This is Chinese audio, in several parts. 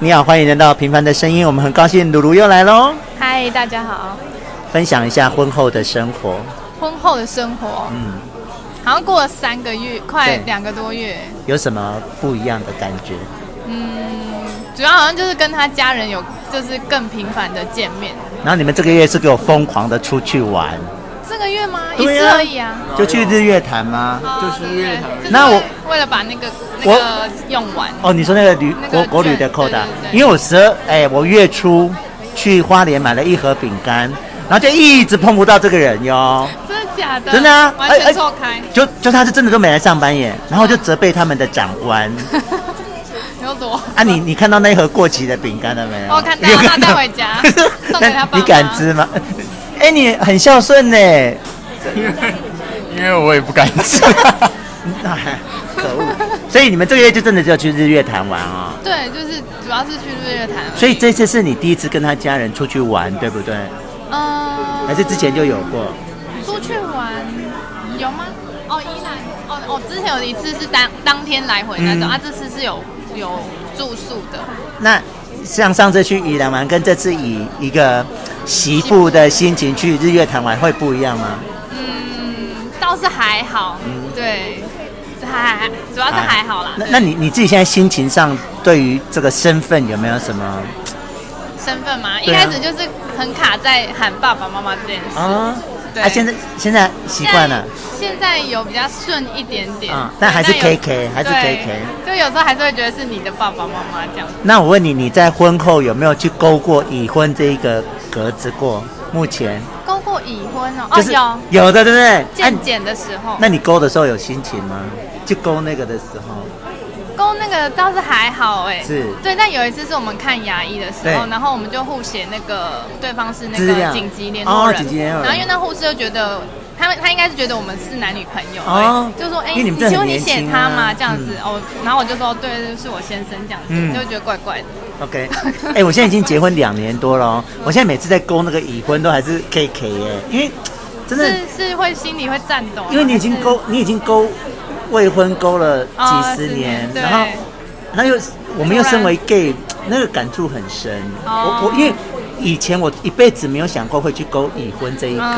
你好，欢迎来到《平凡的声音》，我们很高兴鲁鲁又来喽。嗨，大家好。分享一下婚后的生活。婚后的生活，嗯，好像过了三个月，快两个多月。有什么不一样的感觉？嗯，主要好像就是跟他家人有，就是更频繁的见面。然后你们这个月是给我疯狂的出去玩。这个月吗？一次而已啊。就去日月潭吗？就是日月潭。那我为了把那个那个用完。哦，你说那个旅国国旅的扣的，因为我十二哎，我月初去花莲买了一盒饼干。然后就一直碰不到这个人哟，真的假的？真的啊，完全错开。就就他是真的都没来上班耶，然后就责备他们的长官。有多？啊，你你看到那一盒过期的饼干了没有？我看到，他带回家 送给他爸。你敢吃吗？哎，你很孝顺呢。因为因为我也不敢吃。可恶！所以你们这个月就真的就要去日月潭玩啊？对，就是主要是去日月潭。所以这次是你第一次跟他家人出去玩，对不对？嗯，还是之前就有过？出去玩有吗？哦，宜兰哦哦，之前有一次是当当天来回那种、嗯、啊，这次是有有住宿的。那像上次去宜兰玩，跟这次以一个媳妇的心情去日月潭玩会不一样吗？嗯，倒是还好，嗯，对，还还主要是还好啦。啊、那那你你自己现在心情上对于这个身份有没有什么？身份嘛，一开始就是很卡在喊爸爸妈妈这件事。啊，对。啊，现在现在习惯了。现在有比较顺一点点。嗯，但还是 KK，还是 KK。就有时候还是会觉得是你的爸爸妈妈这样。那我问你，你在婚后有没有去勾过已婚这一个格子过？目前。勾过已婚哦？就是有。有的，对不对？健检的时候。那你勾的时候有心情吗？去勾那个的时候。勾那个倒是还好哎，是。对，但有一次是我们看牙医的时候，然后我们就互写那个对方是那个紧急联络人，然后因为那护士就觉得他们他应该是觉得我们是男女朋友，哦，就说哎，你请问你写他吗？这样子哦，然后我就说对，是我先生这样子，就觉得怪怪的。OK，哎，我现在已经结婚两年多了，我现在每次在勾那个已婚都还是 KK 哎，因为真的。是是会心里会颤抖，因为你已经勾你已经勾。未婚勾了几十年，然后，那又我们又身为 gay，那个感触很深。我我因为以前我一辈子没有想过会去勾已婚这一个，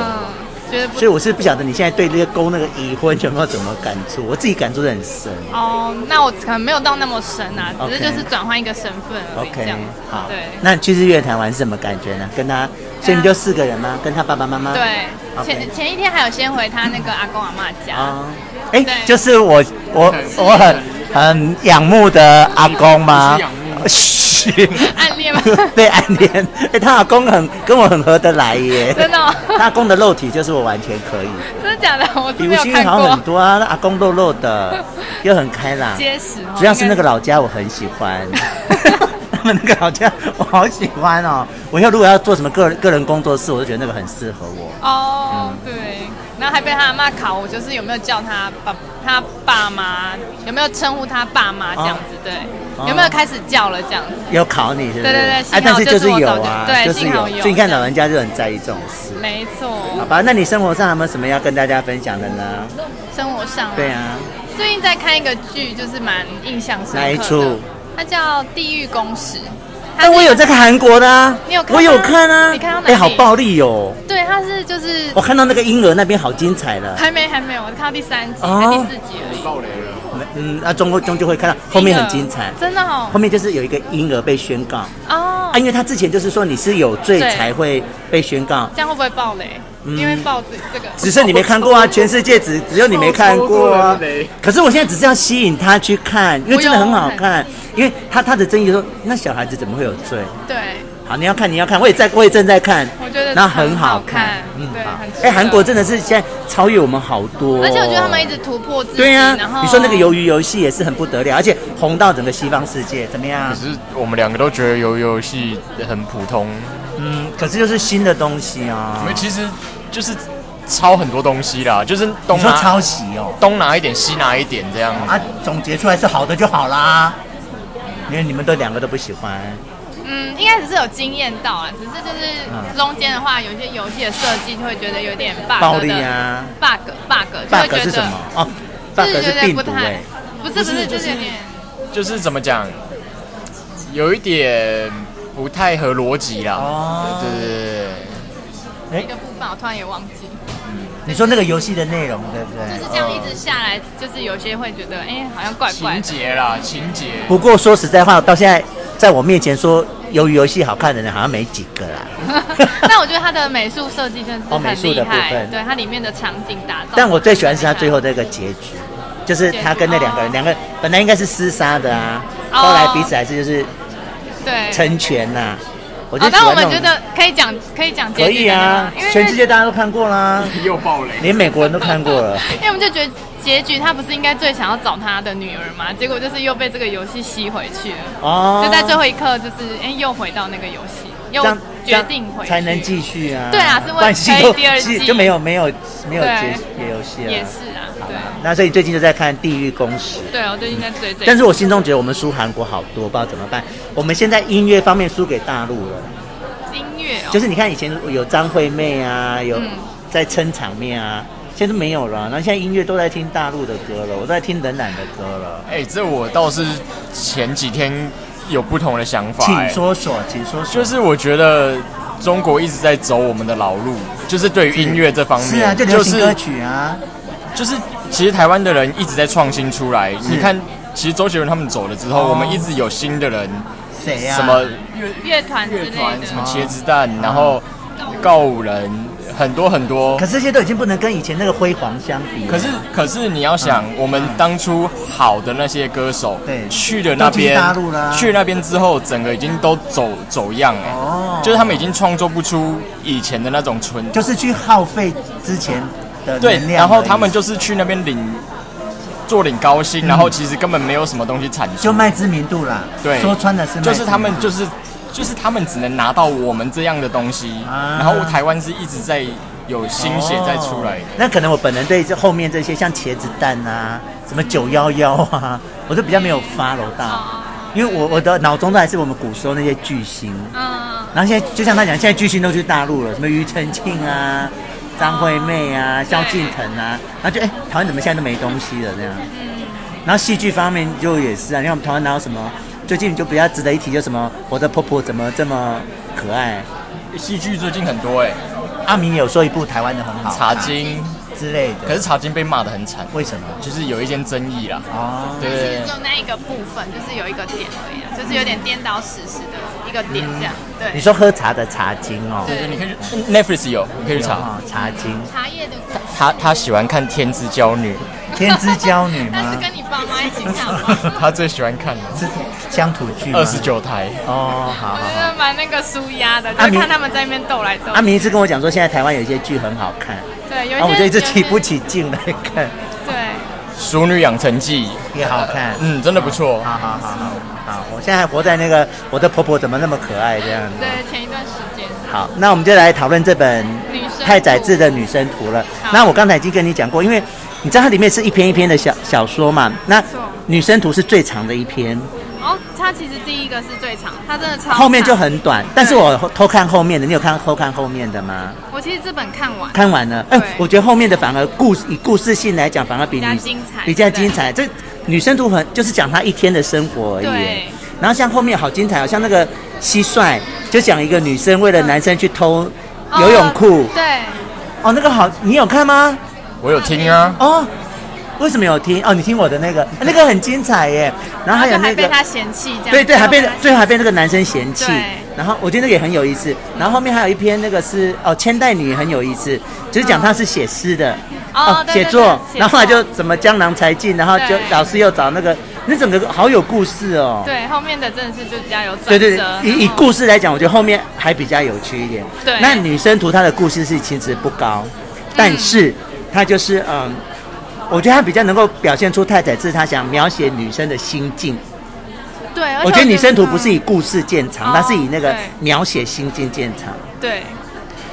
所以我是不晓得你现在对这个勾那个已婚有没有怎么感触？我自己感触的很深。哦，那我可能没有到那么深啊，只是就是转换一个身份而已。OK，好。对，那去日月潭玩是什么感觉呢？跟他，所以你就四个人吗？跟他爸爸妈妈？对，前前一天还有先回他那个阿公阿妈家。哦哎，就是我我我很很仰慕的阿公吗？嘘，暗恋吗？对，暗恋。哎，他阿公很跟我很合得来耶。真的？他阿公的肉体就是我完全可以。真的假的？我比吴欣好很多啊，那阿公肉肉的，又很开朗，结实。主要是那个老家我很喜欢，他们那个老家我好喜欢哦。我要如果要做什么个人个人工作室，我就觉得那个很适合我。哦，对。然后还被他阿妈考我，就是有没有叫他爸他爸妈，有没有称呼他爸妈这样子，对，有没有开始叫了这样子？有考你，是不是？对对对，哎，但是就是有啊，对，就是有。所以你看老人家就很在意这种事。没错。好吧，那你生活上有没有什么要跟大家分享的呢？生活上，对啊。最近在看一个剧，就是蛮印象深刻的。哪一出？它叫《地狱公使》。但，我有在看韩国的啊，你有看？我有看啊，你看到哪？哎，好暴力哦！对，他是就是我看到那个婴儿那边好精彩了，还没还没有，我看到第三集还第四集而已。爆雷了，嗯，啊，中国终究会看到后面很精彩，真的哦。后面就是有一个婴儿被宣告哦，啊，因为他之前就是说你是有罪才会被宣告，这样会不会爆雷？因为报纸这个，只是你没看过啊，全世界只只有你没看过啊。可是我现在只是要吸引他去看，因为真的很好看。因为他他的争议说，那小孩子怎么会有罪？对。好，你要看你要看，我也在，我也正在看。我觉得那很好看，嗯，好。哎，韩国真的是现在超越我们好多，而且我觉得他们一直突破自己。对呀，你说那个鱿鱼游戏也是很不得了，而且红到整个西方世界，怎么样？可是我们两个都觉得鱿鱼游戏很普通。嗯，可是就是新的东西啊。因为其实就是。抄很多东西啦，就是东拿抄袭哦，东拿一点，西拿一点这样。啊，总结出来是好的就好啦。因为你们都两个都不喜欢。嗯，应该只是有惊艳到啊，只是就是中间的话，有些游戏的设计就会觉得有点 bug 暴力啊，bug bug bug 是什么？哦，bug 是病毒哎，不是不是就是有点，就是怎么讲？有一点不太合逻辑啦。哦，对对对对。一个部分我突然也忘记。嗯，你说那个游戏的内容对不对？就是这样一直下来，就是有些会觉得，哎，好像怪怪。情节啦，情节。不过说实在话，到现在在我面前说鱿鱼游戏好看的人好像没几个啦。但我觉得它的美术设计真是很厉害，对它里面的场景打造。但我最喜欢是他最后这个结局。就是他跟那两个人，两个本来应该是厮杀的啊，后来彼此还是就是对成全呐。我觉得，但我们觉得可以讲，可以讲，可以啊，全世界大家都看过啦，又爆雷，连美国人都看过了。因为我们就觉得结局他不是应该最想要找他的女儿吗？结果就是又被这个游戏吸回去了。哦，就在最后一刻，就是哎，又回到那个游戏，又决定回才能继续啊。对啊，是为了第二季就没有没有没有结结游戏了。也是啊。对，那所以最近就在看《地狱公使》。对，我最近在追这。但是我心中觉得我们输韩国好多，不知道怎么办。我们现在音乐方面输给大陆了。音乐。就是你看以前有张惠妹啊，有在撑场面啊，现在都没有了。那现在音乐都在听大陆的歌了，我都在听冷暖的歌了。哎，这我倒是前几天有不同的想法。请说说，请说说。就是我觉得中国一直在走我们的老路，就是对于音乐这方面，是啊，就流行歌曲啊。就是，其实台湾的人一直在创新出来。你看，其实周杰伦他们走了之后，我们一直有新的人，谁呀？什么乐乐团、乐团，什么茄子蛋，然后告五人，很多很多。可是这些都已经不能跟以前那个辉煌相比。可是，可是你要想，我们当初好的那些歌手，对，去了那边，去那边之后，整个已经都走走样了。哦，就是他们已经创作不出以前的那种纯，就是去耗费之前。对，然后他们就是去那边领，做领高薪，嗯、然后其实根本没有什么东西产出，就卖知名度啦。对，说穿的是，就是他们就是就是他们只能拿到我们这样的东西，啊、然后台湾是一直在有新血在出来、哦。那可能我本人对这后面这些像茄子蛋啊，什么九幺幺啊，我都比较没有 follow 到，因为我我的脑中都还是我们古时候那些巨星。嗯。然后现在就像他讲，现在巨星都去大陆了，什么庾澄庆啊。张惠妹啊，萧敬腾啊，然后就哎，台湾怎么现在都没东西了这样？然后戏剧方面就也是啊，你看我们台湾哪有什么？最近就比较值得一提，就什么我的婆婆怎么这么可爱？戏剧最近很多哎，阿明有说一部台湾的很好，茶金之类的。可是茶经被骂的很惨，为什么？就是有一些争议啦。哦，对对对，就那一个部分，就是有一个点而已，就是有点颠倒史实的一个点这样。对，你说喝茶的茶经哦，对对，你可以去 Netflix 有，你可以去查茶经。茶叶的。他他喜欢看《天之娇女》。天之娇女吗？那是跟你爸妈一起看吗？他最喜欢看的是乡土剧，二十九台。哦，好好。我觉得蛮那个舒压的，就看他们在那边斗来斗。阿明一直跟我讲说，现在台湾有一些剧很好看。对，有一些。然后我就一直提不起劲来看。对。《熟女养成记》也好看，嗯，真的不错。好好好好好，我现在还活在那个我的婆婆怎么那么可爱这样子。对，前一段时间。好，那我们就来讨论这本太宰治的《女生图》了。那我刚才已经跟你讲过，因为你知道它里面是一篇一篇的小小说嘛，那《女生图》是最长的一篇。哦，它其实第一个是最长，它真的超长。后面就很短，但是我偷看后面的，你有看偷看后面的吗？我其实这本看完，看完了。哎，我觉得后面的反而故事以故事性来讲，反而比较精彩，比较精彩。这《女生图》很就是讲她一天的生活而已。对。然后像后面好精彩，好像那个蟋蟀，就讲一个女生为了男生去偷游泳裤。对。哦，那个好，你有看吗？我有听啊。哦。为什么有听？哦，你听我的那个，那个很精彩耶。然后还有那个，被他嫌弃这样。对对，还被最后还被那个男生嫌弃。然后我觉得那个也很有意思。然后后面还有一篇那个是哦，千代女很有意思，就是讲她是写诗的哦，写作。然后后来就怎么江郎才尽，然后就老师又找那个，那整个好有故事哦。对，后面的真的是就比较有转折。对对对，以以故事来讲，我觉得后面还比较有趣一点。对。那女生图她的故事是其实不高，但是她就是嗯。我觉得他比较能够表现出太宰治他想描写女生的心境。对，我觉得《女生图》不是以故事见长，它是以那个描写心境见长。对。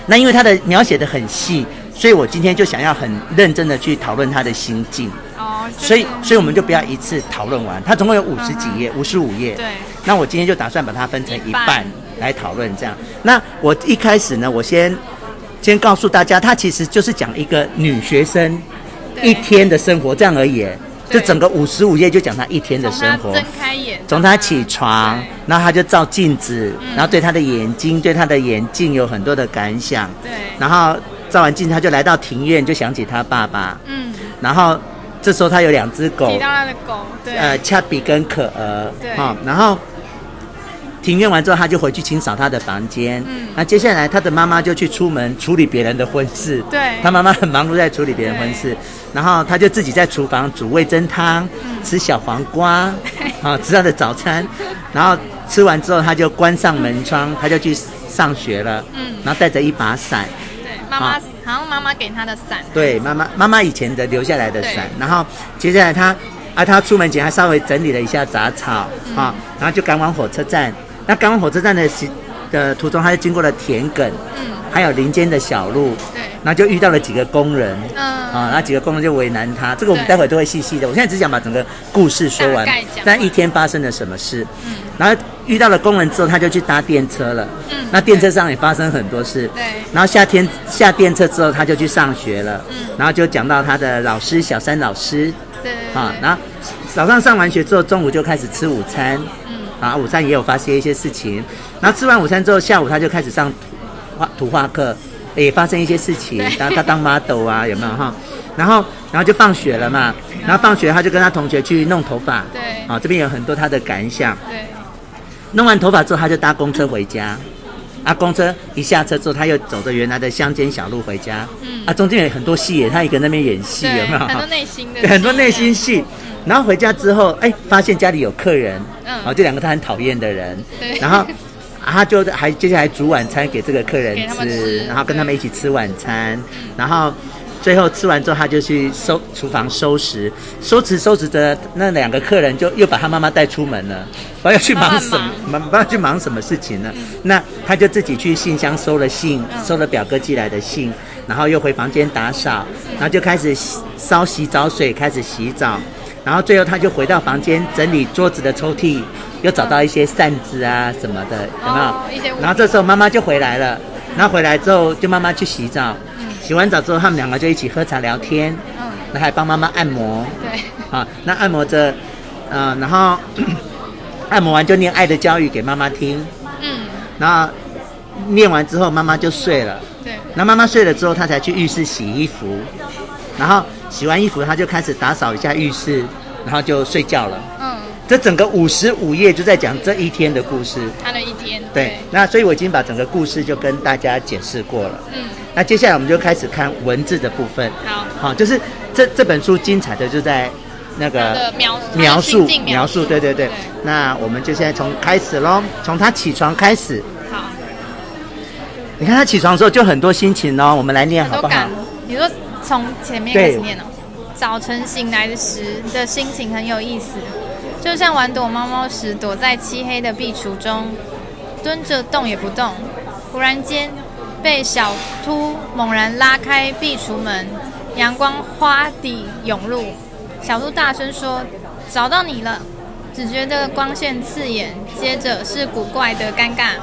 那因为他的描写的很细，所以我今天就想要很认真的去讨论他的心境。哦。所以，所以我们就不要一次讨论完，它总共有五十几页，五十五页。对。那我今天就打算把它分成一半来讨论，这样。那我一开始呢，我先先告诉大家，他其实就是讲一个女学生。一天的生活这样而已，就整个五十五页就讲他一天的生活。睁开眼从他起床，然后他就照镜子，然后对他的眼睛、对他的眼镜有很多的感想。对。然后照完镜，他就来到庭院，就想起他爸爸。嗯。然后这时候他有两只狗。提到他的狗。对。呃，恰比跟可儿。对。好，然后。庭院完之后，他就回去清扫他的房间。嗯，那接下来他的妈妈就去出门处理别人的婚事。对，他妈妈很忙碌在处理别人婚事，然后他就自己在厨房煮味噌汤，嗯、吃小黄瓜，啊，吃他的早餐。然后吃完之后，他就关上门窗，他就去上学了。嗯，然后带着一把伞。对，妈妈好像妈妈给他的伞。对，妈妈妈妈以前的留下来的伞。然后接下来他啊，他出门前还稍微整理了一下杂草啊，嗯、然后就赶往火车站。那赶往火车站的时的途中，他就经过了田埂，嗯，还有林间的小路，对，然后就遇到了几个工人，嗯，啊，那几个工人就为难他，这个我们待会都会细细的。我现在只想把整个故事说完，但一天发生了什么事，嗯，然后遇到了工人之后，他就去搭电车了，嗯，那电车上也发生很多事，对，然后夏天下电车之后，他就去上学了，嗯，然后就讲到他的老师小三老师，对，啊，然后早上上完学之后，中午就开始吃午餐。啊，午餐也有发生一些事情，然后吃完午餐之后，下午他就开始上画图画课，也发生一些事情。然后他当 model 啊，有没有哈？然后，然后就放学了嘛。然后放学他就跟他同学去弄头发。对。啊，这边有很多他的感想。对。弄完头发之后，他就搭公车回家。啊，公车一下车之后，他又走着原来的乡间小路回家。嗯。啊，中间有很多戏耶，他一个那边演戏，有没有？很多内心的。很多内心戏。然后回家之后，哎，发现家里有客人，嗯，哦，这两个他很讨厌的人，对，然后，他就还接下来煮晚餐给这个客人吃，吃然后跟他们一起吃晚餐，然后最后吃完之后，他就去收厨房收拾，收拾收拾着，那两个客人就又把他妈妈带出门了，不知道要去忙什么，忙不知道去忙什么事情了？嗯、那他就自己去信箱收了信，嗯、收了表哥寄来的信，然后又回房间打扫，然后就开始烧洗澡水，开始洗澡。然后最后他就回到房间整理桌子的抽屉，又找到一些扇子啊什么的，有没有？哦、然后这时候妈妈就回来了，然后回来之后就妈妈去洗澡，嗯、洗完澡之后他们两个就一起喝茶聊天，嗯，那还帮妈妈按摩，对，啊，那按摩着，嗯、呃，然后按摩完就念爱的教育给妈妈听，嗯，然后念完之后妈妈就睡了，对，那妈妈睡了之后他才去浴室洗衣服，然后。洗完衣服，他就开始打扫一下浴室，然后就睡觉了。嗯，这整个五十五页就在讲这一天的故事。他的一天。对，对，那所以我已经把整个故事就跟大家解释过了。嗯，那接下来我们就开始看文字的部分。好，好，就是这这本书精彩的就在那个描描述描述，对对。对，那我们就现在从开始喽，从他起床开始。好，你看他起床的时候就很多心情哦，我们来念好不好？你说。从前面开始念哦。早晨醒来的时的心情很有意思，就像玩躲猫猫时躲在漆黑的壁橱中，蹲着动也不动。忽然间，被小秃猛然拉开壁橱门，阳光花地涌入。小秃大声说：“找到你了！”只觉得光线刺眼，接着是古怪的尴尬，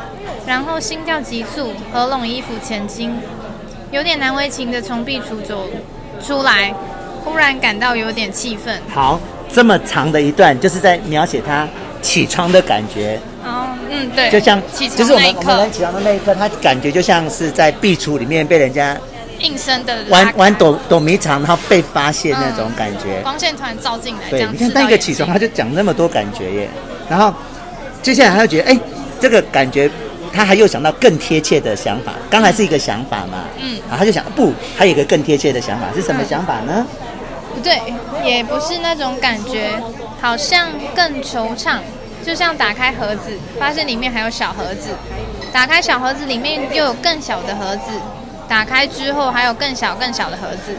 然后心跳急速，合拢衣服前进。有点难为情的从壁橱走出来，忽然感到有点气愤。好，这么长的一段就是在描写他起床的感觉。哦，嗯，对，就像就是我们我们起床的那一刻，他感觉就像是在壁橱里面被人家应声的玩玩躲躲迷藏，然后被发现那种感觉。嗯、光线突然照进来，对，你看那个起床，他就讲那么多感觉耶。然后接下来他就觉得，哎，这个感觉。他还又想到更贴切的想法，刚才是一个想法嘛，嗯，然后他就想，不，还有一个更贴切的想法是什么想法呢？不对，也不是那种感觉，好像更惆怅，就像打开盒子，发现里面还有小盒子，打开小盒子里面又有更小的盒子，打开之后还有更小更小的盒子，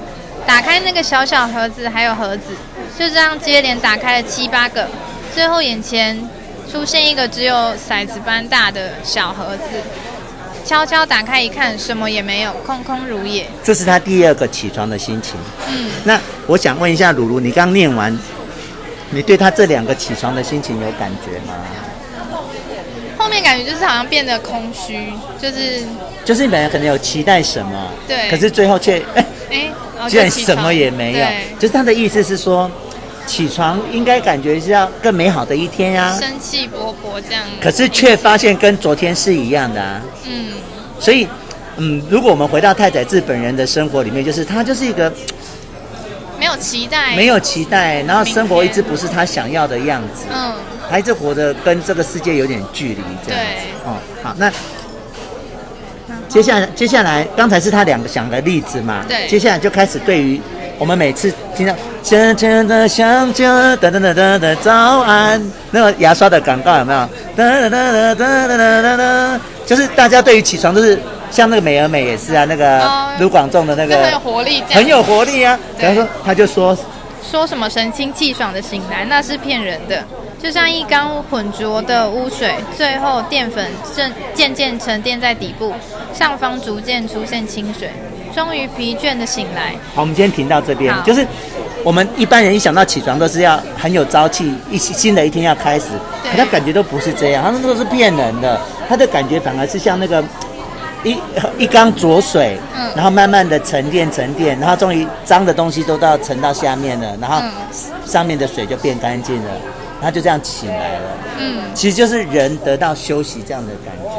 打开那个小小盒子还有盒子，就这样接连打开了七八个，最后眼前。出现一个只有骰子般大的小盒子，悄悄打开一看，什么也没有，空空如也。这是他第二个起床的心情。嗯，那我想问一下鲁鲁，你刚念完，你对他这两个起床的心情有感觉吗？后面感觉就是好像变得空虚，就是就是你本来可能有期待什么，对，可是最后却哎哎，居然什么也没有。就是他的意思是说。起床应该感觉是要更美好的一天呀，生气勃勃这样。可是却发现跟昨天是一样的啊。嗯。所以，嗯，如果我们回到太宰治本人的生活里面，就是他就是一个没有期待，没有期待，然后生活一直不是他想要的样子。嗯。他一直活得跟这个世界有点距离，这样子。哦，好，那接下来，接下来，刚才是他两个想的例子嘛？对。接下来就开始对于。我们每次听到甜甜的香蕉，噔噔噔噔噔，早安，那个牙刷的广告有没有？噔噔噔噔噔噔噔，就是大家对于起床都是像那个美而美也是啊，那个卢广仲的那个很有活力，很有活力啊。然后说，他就说说什么神清气爽的醒来，那是骗人的，就像一缸浑浊的污水，最后淀粉正渐渐沉淀在底部，上方逐渐出现清水。终于疲倦的醒来。好，我们今天停到这边。就是我们一般人一想到起床都是要很有朝气，一新的一天要开始。可他感觉都不是这样，他们都是骗人的。他的感觉反而是像那个一一缸浊水，嗯，然后慢慢的沉淀沉淀，然后终于脏的东西都到沉到下面了，然后上面的水就变干净了，他就这样起来了。嗯，其实就是人得到休息这样的感觉。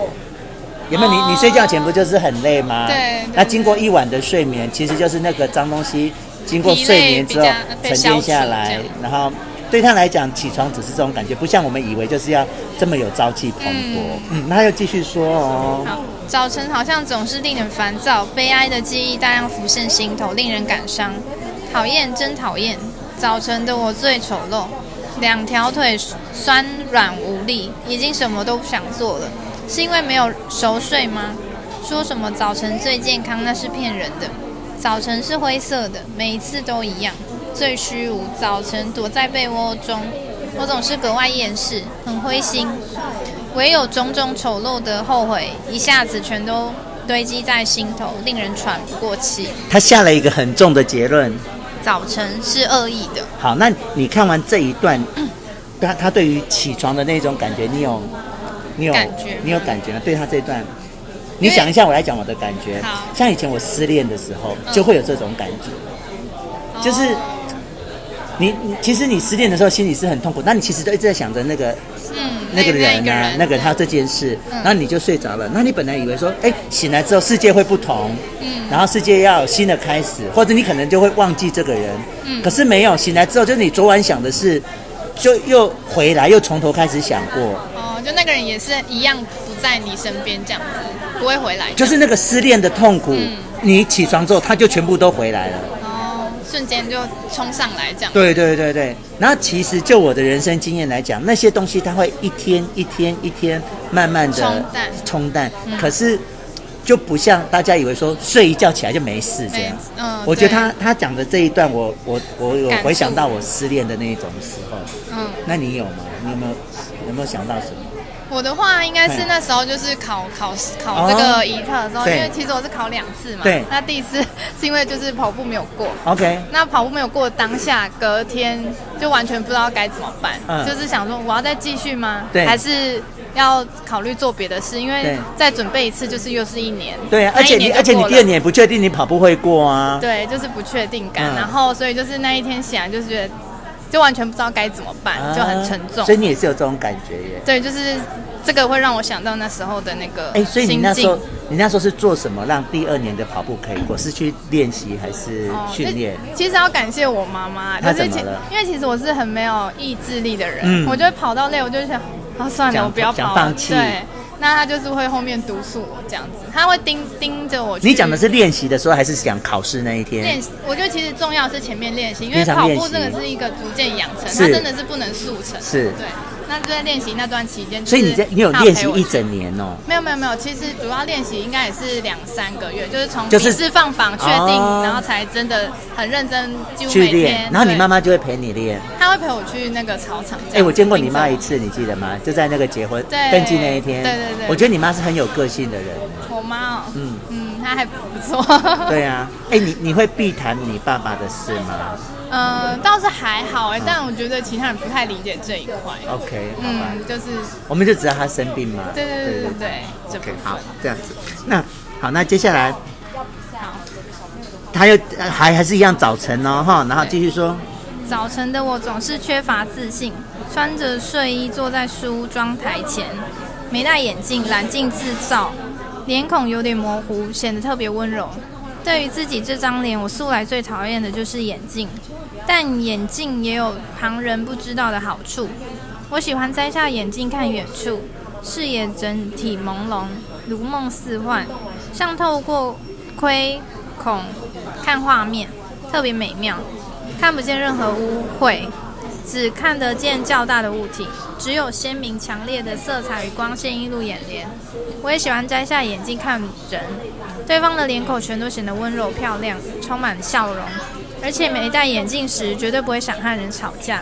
有没有你？你睡觉前不就是很累吗？对。那经过一晚的睡眠，其实就是那个脏东西经过睡眠之后沉淀下来，然后对他来讲，起床只是这种感觉，不像我们以为就是要这么有朝气蓬勃。嗯，那他又继续说哦。早晨好像总是令人烦躁，悲哀的记忆大量浮现心头，令人感伤。讨厌，真讨厌！早晨的我最丑陋，两条腿酸软无力，已经什么都不想做了。是因为没有熟睡吗？说什么早晨最健康，那是骗人的。早晨是灰色的，每一次都一样，最虚无。早晨躲在被窝中，我总是格外厌世，很灰心。唯有种种丑陋的后悔，一下子全都堆积在心头，令人喘不过气。他下了一个很重的结论：早晨是恶意的。好，那你看完这一段，他他对于起床的那种感觉，你有？你有感觉，你有感觉吗？对他这段，你想一下，我来讲我的感觉。像以前我失恋的时候，就会有这种感觉，嗯、就是你你其实你失恋的时候心里是很痛苦，那你其实都一直在想着那个，嗯，那个人啊，那个他这件事，然后你就睡着了。那你本来以为说，哎，醒来之后世界会不同，嗯，然后世界要有新的开始，或者你可能就会忘记这个人，嗯，可是没有，醒来之后就是你昨晚想的事，就又回来，又从头开始想过。哦就那个人也是一样不在你身边，这样子不会回来。就是那个失恋的痛苦，嗯、你起床之后，他就全部都回来了。哦，瞬间就冲上来这样。对对对对。然后其实就我的人生经验来讲，那些东西它会一天一天一天慢慢的冲淡，冲淡。嗯、可是就不像大家以为说睡一觉起来就没事这样。嗯。我觉得他他讲的这一段我，我我我有回想到我失恋的那一种时候。嗯。那你有吗？你有没有有没有想到什么？我的话应该是那时候就是考考考这个一测的时候，哦、因为其实我是考两次嘛。对。那第一次是因为就是跑步没有过。OK。那跑步没有过当下，隔天就完全不知道该怎么办，嗯、就是想说我要再继续吗？对。还是要考虑做别的事？因为再准备一次就是又是一年。对啊，而且你而且你第二年不确定你跑步会过啊。对，就是不确定感，嗯、然后所以就是那一天醒来就是觉得。就完全不知道该怎么办，啊、就很沉重。所以你也是有这种感觉耶？对，就是这个会让我想到那时候的那个。哎，所以你那时候，你那时候是做什么让第二年的跑步可以过？是去练习还是训练？哦、其实要感谢我妈妈，她怎么了？因为其实我是很没有意志力的人，嗯、我就会跑到累，我就想，啊，算了，我不要跑，放弃。对。那他就是会后面督促我这样子，他会盯盯着我。你讲的是练习的时候，还是讲考试那一天？练习，我觉得其实重要是前面练习，因为跑步这个是一个逐渐养成，它真的是不能速成。是，对。那就在练习那段期间，所以你在你有练习一整年哦？没有没有没有，其实主要练习应该也是两三个月，就是从笔试放榜确定，然后才真的很认真，几乎每天。然后你妈妈就会陪你练，她会陪我去那个操场。哎，我见过你妈一次，你记得吗？就在那个结婚登记那一天。对对对，我觉得你妈是很有个性的人。我妈哦，嗯嗯，她还不错。对啊，哎，你你会避谈你爸爸的事吗？嗯，倒是还好哎，但我觉得其他人不太理解这一块。OK，好吧，就是我们就知道他生病嘛。对对对对对。OK，好，这样子。那好，那接下来，他又还还是一样早晨哦，哈，然后继续说，早晨的我总是缺乏自信，穿着睡衣坐在梳妆台前，没戴眼镜，蓝镜自照，脸孔有点模糊，显得特别温柔。对于自己这张脸，我素来最讨厌的就是眼镜，但眼镜也有旁人不知道的好处。我喜欢摘下眼镜看远处，视野整体朦胧，如梦似幻，像透过窥孔看画面，特别美妙。看不见任何污秽，只看得见较大的物体，只有鲜明强烈的色彩与光线映入眼帘。我也喜欢摘下眼镜看人，对方的脸孔全都显得温柔漂亮，充满笑容。而且没戴眼镜时，绝对不会想和人吵架，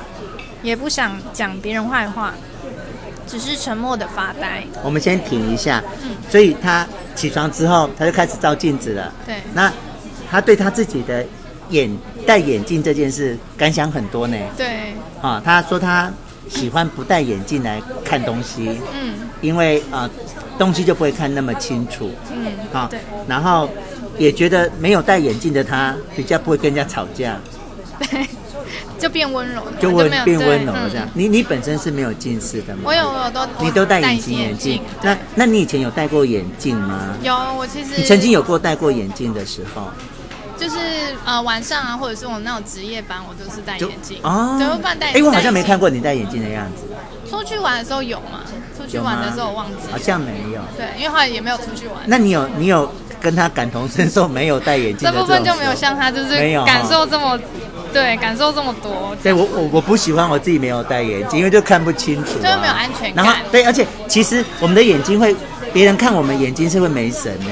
也不想讲别人坏话，只是沉默的发呆。我们先停一下。嗯。所以他起床之后，他就开始照镜子了。对。那他对他自己的。眼戴眼镜这件事感想很多呢。对。啊，他说他喜欢不戴眼镜来看东西。嗯。因为啊，东西就不会看那么清楚。嗯。啊。对。然后也觉得没有戴眼镜的他比较不会跟人家吵架。对。就变温柔。就温变温柔了这样。你你本身是没有近视的吗？我有，我都。你都戴隐形眼镜。那那你以前有戴过眼镜吗？有，我其实。你曾经有过戴过眼镜的时候？就是呃晚上啊，或者是我那种值夜班，我都是戴眼镜哦，怎么办戴？哎，我好像没看过你戴眼镜的样子。出去玩的时候有吗？出去玩的时候我忘记。好像没有。对，因为后来也没有出去玩。那你有你有跟他感同身受没有戴眼镜？这部分就没有像他就是没有感受这么对，感受这么多。对我我我不喜欢我自己没有戴眼镜，因为就看不清楚，就没有安全感。然后对，而且其实我们的眼睛会，别人看我们眼睛是会没神呢。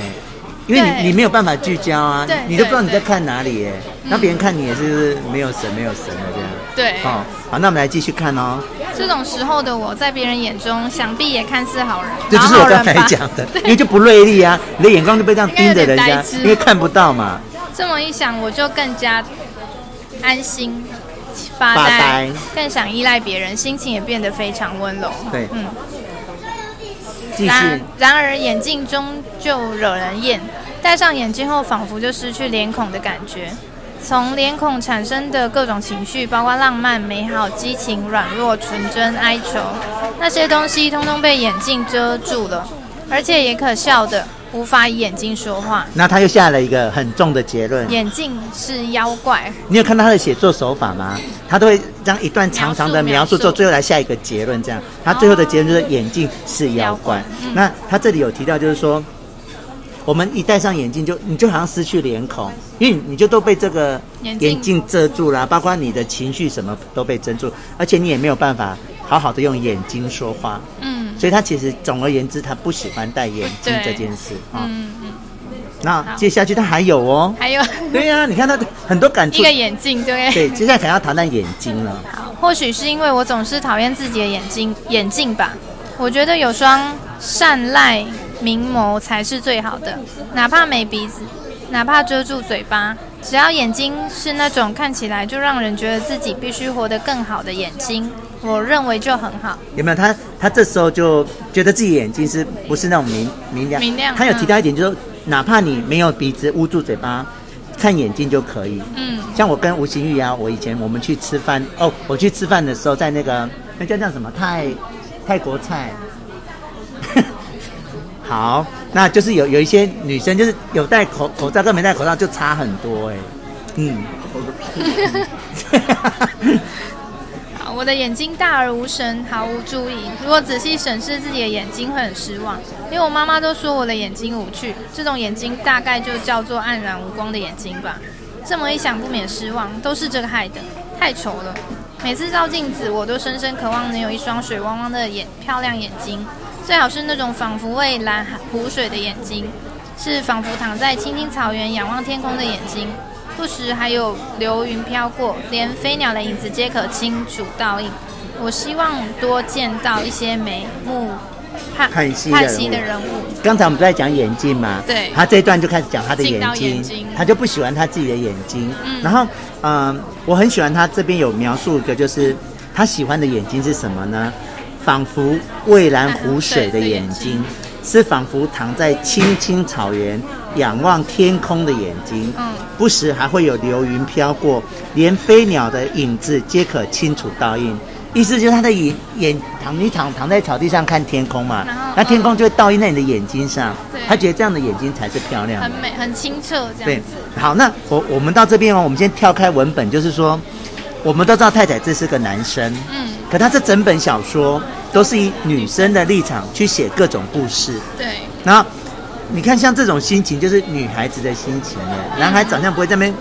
因为你你没有办法聚焦啊，你都不知道你在看哪里耶，那别人看你也是没有神没有神的这样。对，好，好，那我们来继续看哦。这种时候的我在别人眼中，想必也看似好人，这就是我刚才讲的，因为就不锐利啊，你的眼光就被这样盯着人家，因为看不到嘛。这么一想，我就更加安心发呆，更想依赖别人，心情也变得非常温柔。对，嗯。然然而眼镜终究惹人厌，戴上眼镜后仿佛就失去脸孔的感觉。从脸孔产生的各种情绪，包括浪漫、美好、激情、软弱、纯真、哀愁，那些东西通通被眼镜遮住了，而且也可笑的。无法以眼睛说话，那他又下了一个很重的结论：眼镜是妖怪。你有看到他的写作手法吗？他都会这样一段长长的描述之后，最后来下一个结论。这样，他最后的结论就是眼镜是妖怪。嗯、那他这里有提到，就是说，我们一戴上眼镜，就你就好像失去脸孔，因为你就都被这个眼镜遮住了，包括你的情绪什么都被遮住，而且你也没有办法好好的用眼睛说话。嗯。所以他其实总而言之，他不喜欢戴眼镜这件事啊。嗯嗯。那接下去他还有哦，还有。对呀、啊，你看他很多感触。一个眼镜，对。对，接下来可能要谈谈眼睛了。好，或许是因为我总是讨厌自己的眼睛，眼镜吧。我觉得有双善赖明眸才是最好的，哪怕没鼻子，哪怕遮住嘴巴。只要眼睛是那种看起来就让人觉得自己必须活得更好的眼睛，我认为就很好。有没有他？他这时候就觉得自己眼睛是不是那种明明亮？明亮。他有提到一点，就是说哪怕你没有鼻子捂住嘴巴，看眼睛就可以。嗯。像我跟吴欣玉啊，我以前我们去吃饭哦，我去吃饭的时候在那个那叫叫什么泰泰国菜。好，那就是有有一些女生就是有戴口口罩跟没戴口罩就差很多哎，嗯，好，我的眼睛大而无神，毫无注意。如果仔细审视自己的眼睛，会很失望，因为我妈妈都说我的眼睛无趣，这种眼睛大概就叫做黯然无光的眼睛吧。这么一想，不免失望，都是这个害的，太丑了。每次照镜子，我都深深渴望能有一双水汪汪的眼漂亮眼睛。最好是那种仿佛蔚蓝湖水的眼睛，是仿佛躺在青青草原仰望天空的眼睛，不时还有流云飘过，连飞鸟的影子皆可清楚倒映。我希望多见到一些眉目盼盼兮的人物。刚才我们都在讲眼睛嘛，对，他这一段就开始讲他的眼睛，眼睛他就不喜欢他自己的眼睛。嗯、然后，嗯、呃，我很喜欢他这边有描述一个，就是他喜欢的眼睛是什么呢？仿佛蔚蓝湖水的眼睛，是仿佛躺在青青草原，仰望天空的眼睛。嗯，不时还会有流云飘过，连飞鸟的影子皆可清楚倒映。意思就是他的眼眼躺你躺躺在草地上看天空嘛，那天空就会倒映在你的眼睛上。对，他觉得这样的眼睛才是漂亮，很美，很清澈这样子。对，好，那我我们到这边哦，我们先跳开文本，就是说，我们都知道太宰治是个男生，嗯，可他这整本小说都是以女生的立场去写各种故事。对，然后你看像这种心情，就是女孩子的心情耶。男孩长相不会在那边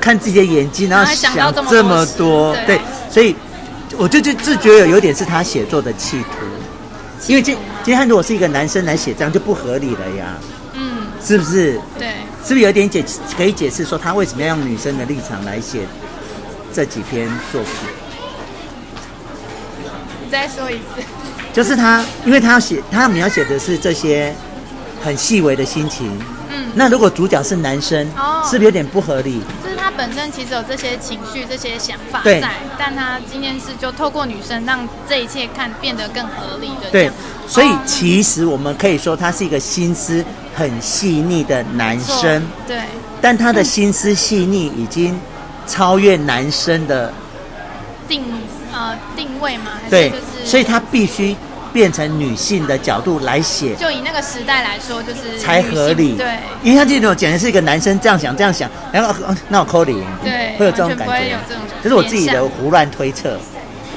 看自己的眼睛，然后想这么多，对，所以。我就就自觉有有点是他写作的企图，因为今今天如果是一个男生来写这样就不合理了呀，嗯，是不是？对，是不是有点解可以解释说他为什么要用女生的立场来写这几篇作品？你再说一次，就是他，因为他要写，他要描写的是这些很细微的心情，嗯，那如果主角是男生，哦，是不是有点不合理？就是他本身其实有这些情绪、这些想法在，但他今天是就透过女生让这一切看变得更合理的。对，所以其实我们可以说他是一个心思很细腻的男生。对，但他的心思细腻已经超越男生的定呃定位嘛？对，所以他必须。变成女性的角度来写，就以那个时代来说，就是才合理。对，因为他这种简直是一个男生这样想这样想，然后那我扣你，对，会有这种感觉，这是我自己的胡乱推测，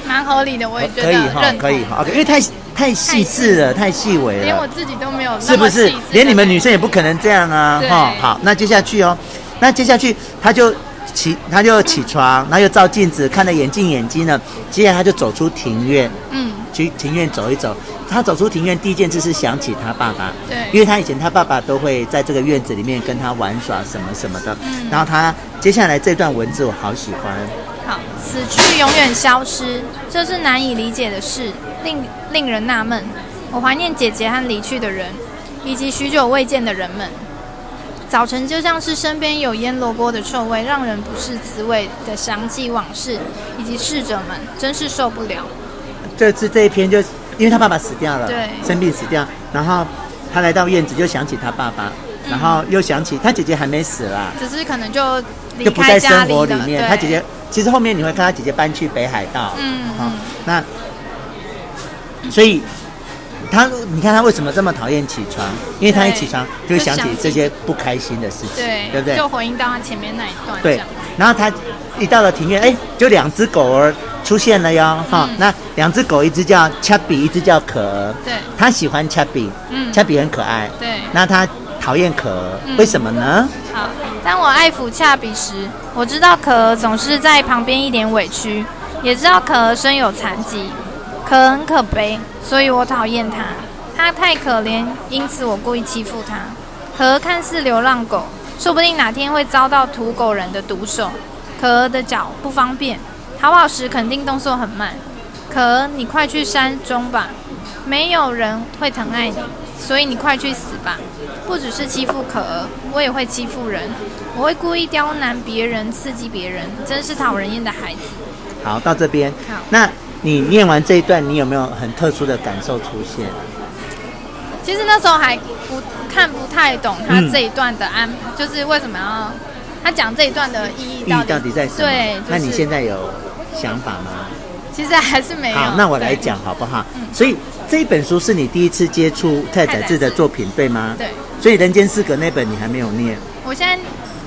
蛮合理的，我也觉得可以哈，可以哈，因为太太细致了，太细微了，连我自己都没有，是不是？连你们女生也不可能这样啊，哈。好，那接下去哦，那接下去他就起，他就起床，然后又照镜子，看了眼镜眼睛呢，接下来他就走出庭院，嗯。去庭院走一走，他走出庭院第一件事是想起他爸爸，对，因为他以前他爸爸都会在这个院子里面跟他玩耍什么什么的。嗯，然后他接下来这段文字我好喜欢。好，死去永远消失，这是难以理解的事，令令人纳闷。我怀念姐姐和离去的人，以及许久未见的人们。早晨就像是身边有腌萝卜的臭味，让人不是滋味的想起往事以及逝者们，真是受不了。这次这一篇就，因为他爸爸死掉了，对，生病死掉，然后他来到院子就想起他爸爸，嗯、然后又想起他姐姐还没死啦，只是可能就离开就不在生活里面。他姐姐其实后面你会看他姐姐搬去北海道，嗯，好、哦，那所以他你看他为什么这么讨厌起床？因为他一起床就会想起这些不开心的事情，对，对不对？就回应到他前面那一段，对，然后他一到了庭院，哎，就两只狗儿。出现了哟，哈、嗯，那两只狗，一只叫恰比，一只叫可儿。对，他喜欢恰比，嗯，恰比很可爱。对，那他讨厌可儿，嗯、为什么呢？好，当我爱抚恰比时，我知道可儿总是在旁边一脸委屈，也知道可儿身有残疾，可儿很可悲，所以我讨厌他。他太可怜，因此我故意欺负他。可儿看似流浪狗，说不定哪天会遭到土狗人的毒手。可儿的脚不方便。逃跑时肯定动作很慢，可儿，你快去山中吧，没有人会疼爱你，所以你快去死吧。不只是欺负可儿，我也会欺负人，我会故意刁难别人，刺激别人，真是讨人厌的孩子。好，到这边。好，那你念完这一段，你有没有很特殊的感受出现？其实那时候还不看不太懂他这一段的安，嗯、就是为什么要他讲这一段的意义到底，到底在什么？对，就是、那你现在有？想法吗？其实还是没有。好，那我来讲好不好？嗯。所以这一本书是你第一次接触太宰治的作品，对吗？对。所以《人间失格》那本你还没有念。我现在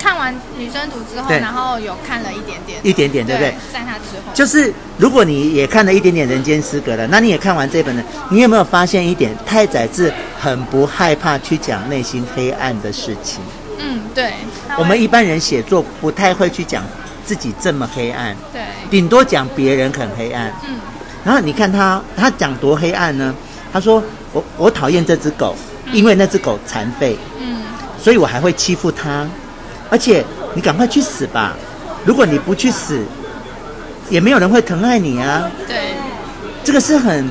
看完《女生图》之后，然后有看了一点点。一点点，对不对？在他之后。就是如果你也看了一点点《人间失格》了，那你也看完这本了？你有没有发现一点？太宰治很不害怕去讲内心黑暗的事情。嗯，对。我们一般人写作不太会去讲。自己这么黑暗，对，顶多讲别人很黑暗，嗯，然后你看他，他讲多黑暗呢？他说我我讨厌这只狗，嗯，因为那只狗残废，嗯，所以我还会欺负它，而且你赶快去死吧！如果你不去死，也没有人会疼爱你啊。对，这个是很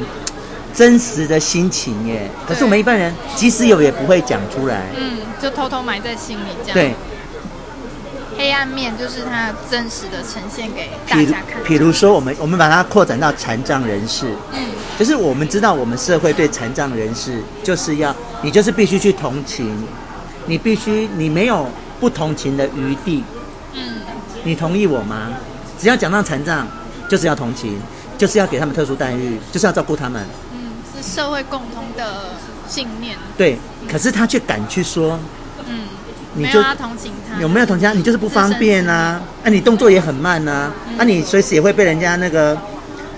真实的心情耶。可是我们一般人即使有也不会讲出来，嗯，就偷偷埋在心里这样。对。黑暗面，就是它真实的呈现给大家看。比如说，我们我们把它扩展到残障人士，嗯，就是我们知道，我们社会对残障人士，就是要你就是必须去同情，你必须你没有不同情的余地，嗯，你同意我吗？只要讲到残障，就是要同情，就是要给他们特殊待遇，就是要照顾他们。嗯，是社会共通的信念。对，可是他却敢去说，嗯，你就没有同情他，有没有同情他？你就是不方便啊，啊，你动作也很慢啊，嗯、啊，你随时也会被人家那个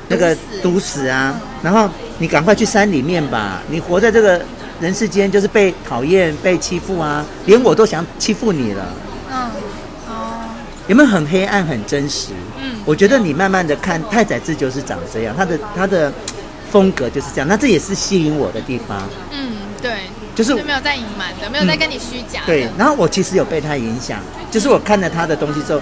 那个毒死啊。嗯、然后你赶快去山里面吧，你活在这个人世间就是被讨厌、被欺负啊，连我都想欺负你了。嗯，哦，有没有很黑暗、很真实？嗯我觉得你慢慢的看太宰治就是长这样，他的他的风格就是这样，那这也是吸引我的地方。嗯，对，就是没有在隐瞒的，没有在跟你虚假、嗯。对，然后我其实有被他影响，就是我看了他的东西之后，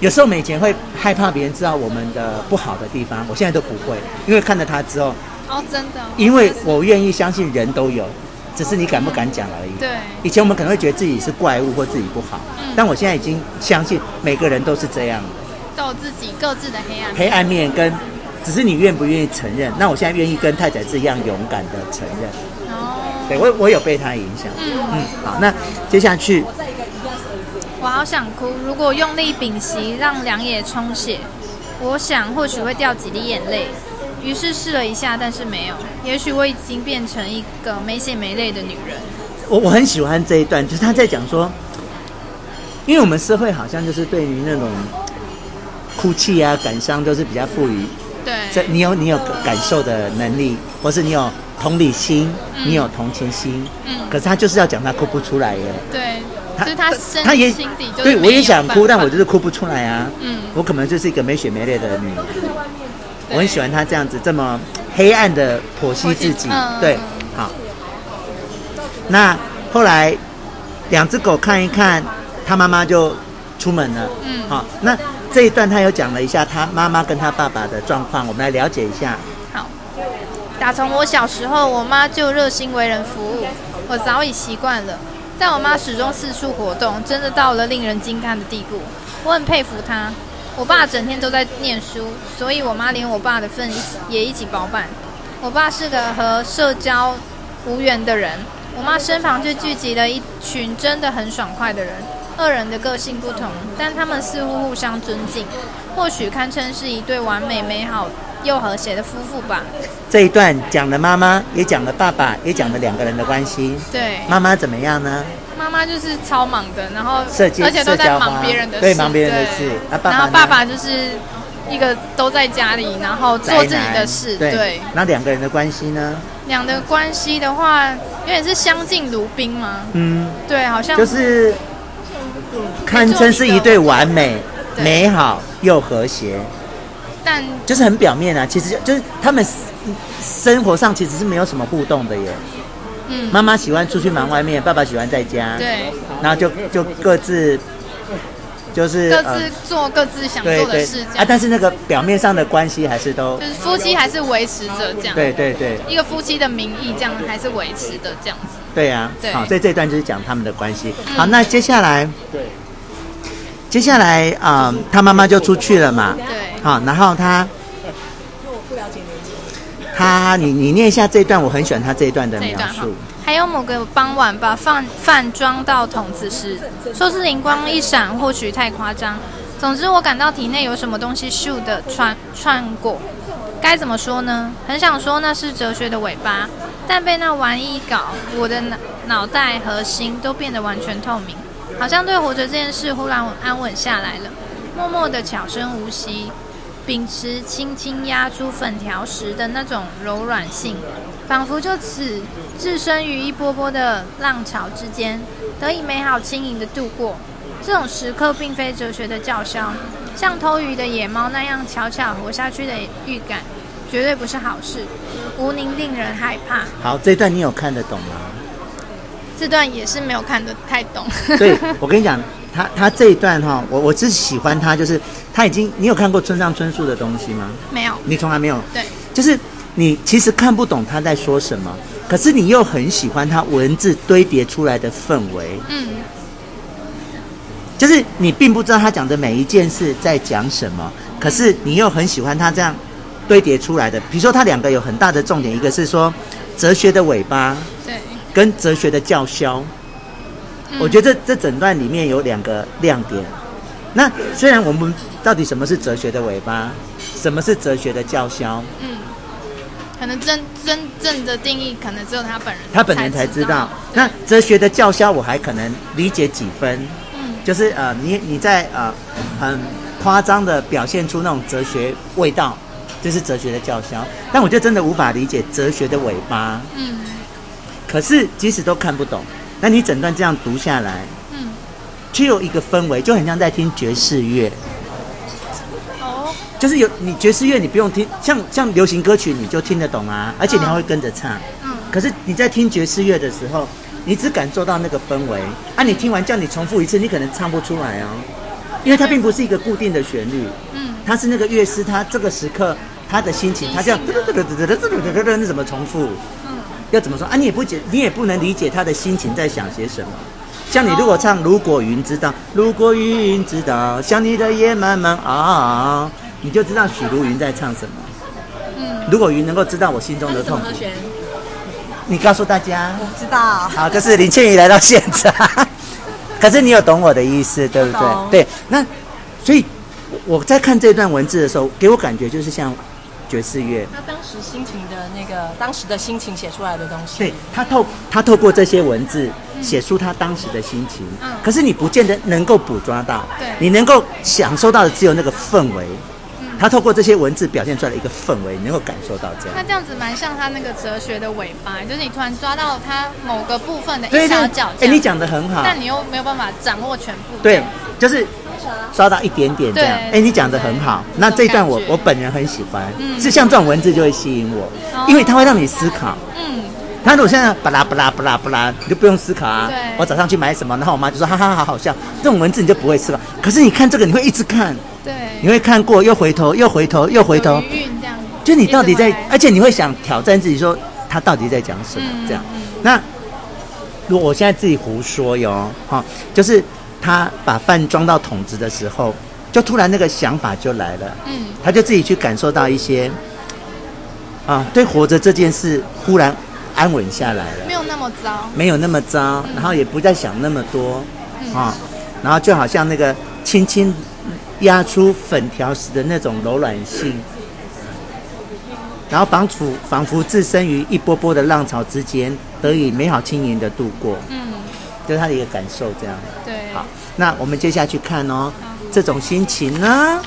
有时候我们以前会害怕别人知道我们的不好的地方，我现在都不会，因为看了他之后，哦，真的，因为我愿意相信人都有，只是你敢不敢讲而已。对，以前我们可能会觉得自己是怪物或自己不好，嗯、但我现在已经相信每个人都是这样的。都有自己各自的黑暗面，黑暗面跟，只是你愿不愿意承认？那我现在愿意跟太宰治一样勇敢的承认。哦，对我我有被他影响。嗯嗯，好，那接下去，我好想哭。如果用力屏息，让两眼充血，我想或许会掉几滴眼泪。于是试了一下，但是没有。也许我已经变成一个没血没泪的女人。我我很喜欢这一段，就是他在讲说，因为我们社会好像就是对于那种。哭泣啊，感伤都是比较赋予。对，这你有你有感受的能力，或是你有同理心，嗯、你有同情心。嗯。可是他就是要讲他哭不出来耶。对。他就是他深他也对我也想哭，但我就是哭不出来啊。嗯。我可能就是一个没血没泪的女人。对我很喜欢他这样子这么黑暗的剖析自己。嗯、对。好。那后来两只狗看一看，他妈妈就出门了。嗯。好，那。这一段他有讲了一下他妈妈跟他爸爸的状况，我们来了解一下。好，打从我小时候，我妈就热心为人服务，我早已习惯了。但我妈始终四处活动，真的到了令人惊叹的地步。我很佩服她。我爸整天都在念书，所以我妈连我爸的份也一起包办。我爸是个和社交无缘的人，我妈身旁就聚集了一群真的很爽快的人。二人的个性不同，但他们似乎互相尊敬，或许堪称是一对完美、美好又和谐的夫妇吧。这一段讲了妈妈，也讲了爸爸，也讲了两个人的关系。对，妈妈怎么样呢？妈妈就是超忙的，然后社交而且都在忙别人的事，对，忙别人的事。啊、爸爸然后爸爸就是一个都在家里，然后做自己的事。对，对那两个人的关系呢？两的关系的话，有点是相敬如宾吗？嗯，对，好像就是。堪称是一对完美、美好又和谐，但就是很表面啊。其实就是他们生活上其实是没有什么互动的耶。嗯，妈妈喜欢出去忙外面，爸爸喜欢在家。对，然后就就各自就是各自做各自想做的事啊。但是那个表面上的关系还是都就是夫妻还是维持着这样。对对对，一个夫妻的名义这样还是维持的这样子。对呀，好，所以这段就是讲他们的关系。好，那接下来。对。接下来啊、呃，他妈妈就出去了嘛。对。好，然后他，他，你你念一下这一段，我很喜欢他这一段的描述。还有某个傍晚，把饭饭装到桶子时，说是灵光一闪，或许太夸张。总之，我感到体内有什么东西咻的穿穿过。该怎么说呢？很想说那是哲学的尾巴，但被那玩意搞，我的脑脑袋和心都变得完全透明。好像对活着这件事忽然安稳下来了，默默的悄声无息，秉持轻轻压出粉条时的那种柔软性，仿佛就此置身于一波波的浪潮之间，得以美好轻盈的度过。这种时刻并非哲学的叫嚣，像偷鱼的野猫那样悄悄活下去的预感，绝对不是好事，无宁令人害怕。好，这段你有看得懂吗？这段也是没有看得太懂。对，我跟你讲，他他这一段哈，我我只喜欢他，就是他已经，你有看过村上春树的东西吗？没有，你从来没有。对，就是你其实看不懂他在说什么，可是你又很喜欢他文字堆叠出来的氛围。嗯。就是你并不知道他讲的每一件事在讲什么，可是你又很喜欢他这样堆叠出来的。比如说，他两个有很大的重点，一个是说哲学的尾巴，对，跟哲学的叫嚣。我觉得这这整段里面有两个亮点。那虽然我们到底什么是哲学的尾巴，什么是哲学的叫嚣？嗯，可能真真正的定义，可能只有他本人他本人才知道。那哲学的叫嚣，我还可能理解几分。嗯，就是呃，你你在呃很夸张的表现出那种哲学味道，就是哲学的叫嚣。但我就真的无法理解哲学的尾巴。嗯，可是即使都看不懂。那你整段这样读下来，嗯，却有一个氛围，就很像在听爵士乐。哦，就是有你爵士乐，你不用听，像像流行歌曲，你就听得懂啊，而且你还会跟着唱。嗯，可是你在听爵士乐的时候，你只感受到那个氛围。啊，你听完叫你重复一次，你可能唱不出来哦，因为它并不是一个固定的旋律。嗯，它是那个乐师，他这个时刻他的心情，他这样嘚嘚嘚嘚嘚嘚嘚嘚嘚，那怎么重复？要怎么说啊？你也不解，你也不能理解他的心情在想些什么。像你如果唱《如果云知道》，如果云知道，想你的夜慢慢熬，你就知道许茹芸在唱什么。嗯，如果云能够知道我心中的痛苦，你告诉大家。我不知道。好，可是林倩怡来到现场。可是你有懂我的意思，对不对？对。那所以我在看这段文字的时候，给我感觉就是像。爵士乐，他当时心情的那个，当时的心情写出来的东西。对，他透他透过这些文字写出他当时的心情。嗯。可是你不见得能够捕捉到。对。你能够享受到的只有那个氛围。嗯。他透过这些文字表现出来的一个氛围，你能够感受到这样。他这样子蛮像他那个哲学的尾巴，就是你突然抓到他某个部分的一小角。哎，你讲的很好。但你又没有办法掌握全部。对，就是。刷到一点点这样，哎，你讲的很好。那这一段我我本人很喜欢，是像这种文字就会吸引我，因为它会让你思考。嗯，他如果现在巴拉巴拉巴拉巴拉，你就不用思考啊。我早上去买什么，然后我妈就说哈哈，好好笑。这种文字你就不会思考。可是你看这个，你会一直看。对。你会看过又回头，又回头，又回头。就你到底在，而且你会想挑战自己，说他到底在讲什么？这样。那如果我现在自己胡说哟，哈，就是。他把饭装到桶子的时候，就突然那个想法就来了。嗯，他就自己去感受到一些，啊，对活着这件事忽然安稳下来了，没有那么糟，没有那么糟，然后也不再想那么多，啊，然后就好像那个轻轻压出粉条时的那种柔软性，然后仿佛仿佛置身于一波波的浪潮之间，得以美好轻盈的度过。嗯。就是他的一个感受，这样。那我们接下去看哦，这种心情呢？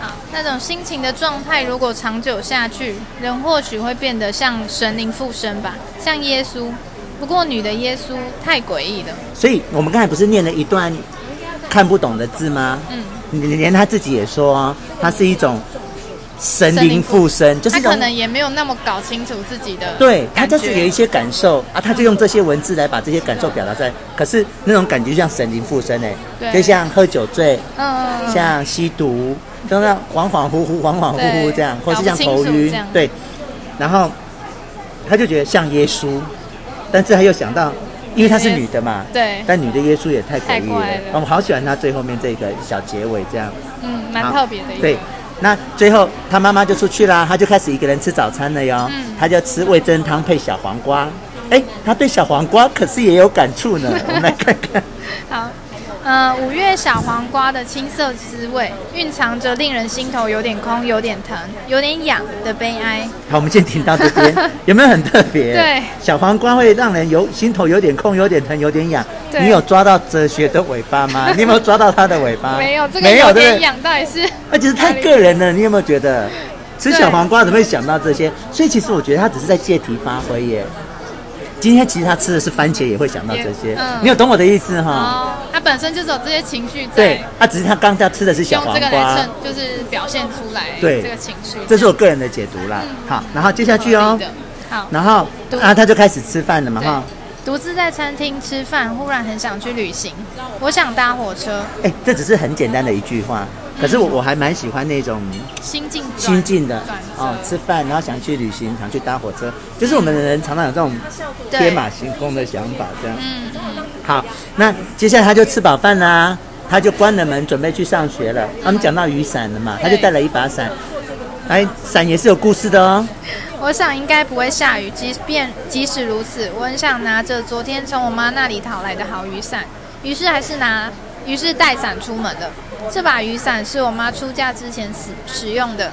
好，那种心情的状态，如果长久下去，人或许会变得像神灵附身吧，像耶稣。不过女的耶稣太诡异了。所以我们刚才不是念了一段看不懂的字吗？嗯。连他自己也说，他是一种。神灵附身，就是他可能也没有那么搞清楚自己的，对他就是有一些感受啊，他就用这些文字来把这些感受表达出来。可是那种感觉就像神灵附身哎，对。就像喝酒醉，嗯，像吸毒，就那恍恍惚惚、恍恍惚惚这样，或是像头晕，对。然后他就觉得像耶稣，但是他又想到，因为她是女的嘛，对，但女的耶稣也太诡异了，我们好喜欢他最后面这个小结尾这样，嗯，蛮特别的一个，对。那最后他妈妈就出去啦，他就开始一个人吃早餐了哟。嗯，他就吃味噌汤配小黄瓜。哎，他对小黄瓜可是也有感触呢。我们来看看。好。呃，五月小黄瓜的青涩滋味，蕴藏着令人心头有点空、有点疼、有点痒的悲哀。好，我们先听到这边，有没有很特别？对，小黄瓜会让人有心头有点空、有点疼、有点痒。你有抓到哲学的尾巴吗？你有没有抓到它的尾巴？没有，这个有点痒，到底是？而且是太个人了，你有没有觉得吃小黄瓜怎么会想到这些？所以其实我觉得他只是在借题发挥耶。今天其实他吃的是番茄，也会想到这些。嗯，你有懂我的意思哈？哦，他本身就是有这些情绪在。对，他只是他刚才吃的是小黄瓜，就是表现出来对这个情绪。这是我个人的解读啦。好，然后接下去哦。好，然后啊，他就开始吃饭了嘛哈。独自在餐厅吃饭，忽然很想去旅行，我想搭火车。哎，这只是很简单的一句话。可是我我还蛮喜欢那种心境心境的哦，吃饭然后想去旅行，想去搭火车，就是我们的人常常有这种天马行空的想法，这样。嗯嗯。好，那接下来他就吃饱饭啦，他他就关了门准备去上学了。他们讲到雨伞了嘛，他就带了一把伞。哎，伞也是有故事的哦。我想应该不会下雨，即便即使如此，我很想拿着昨天从我妈那里讨来的好雨伞，于是还是拿，于是带伞出门了。这把雨伞是我妈出嫁之前使使用的。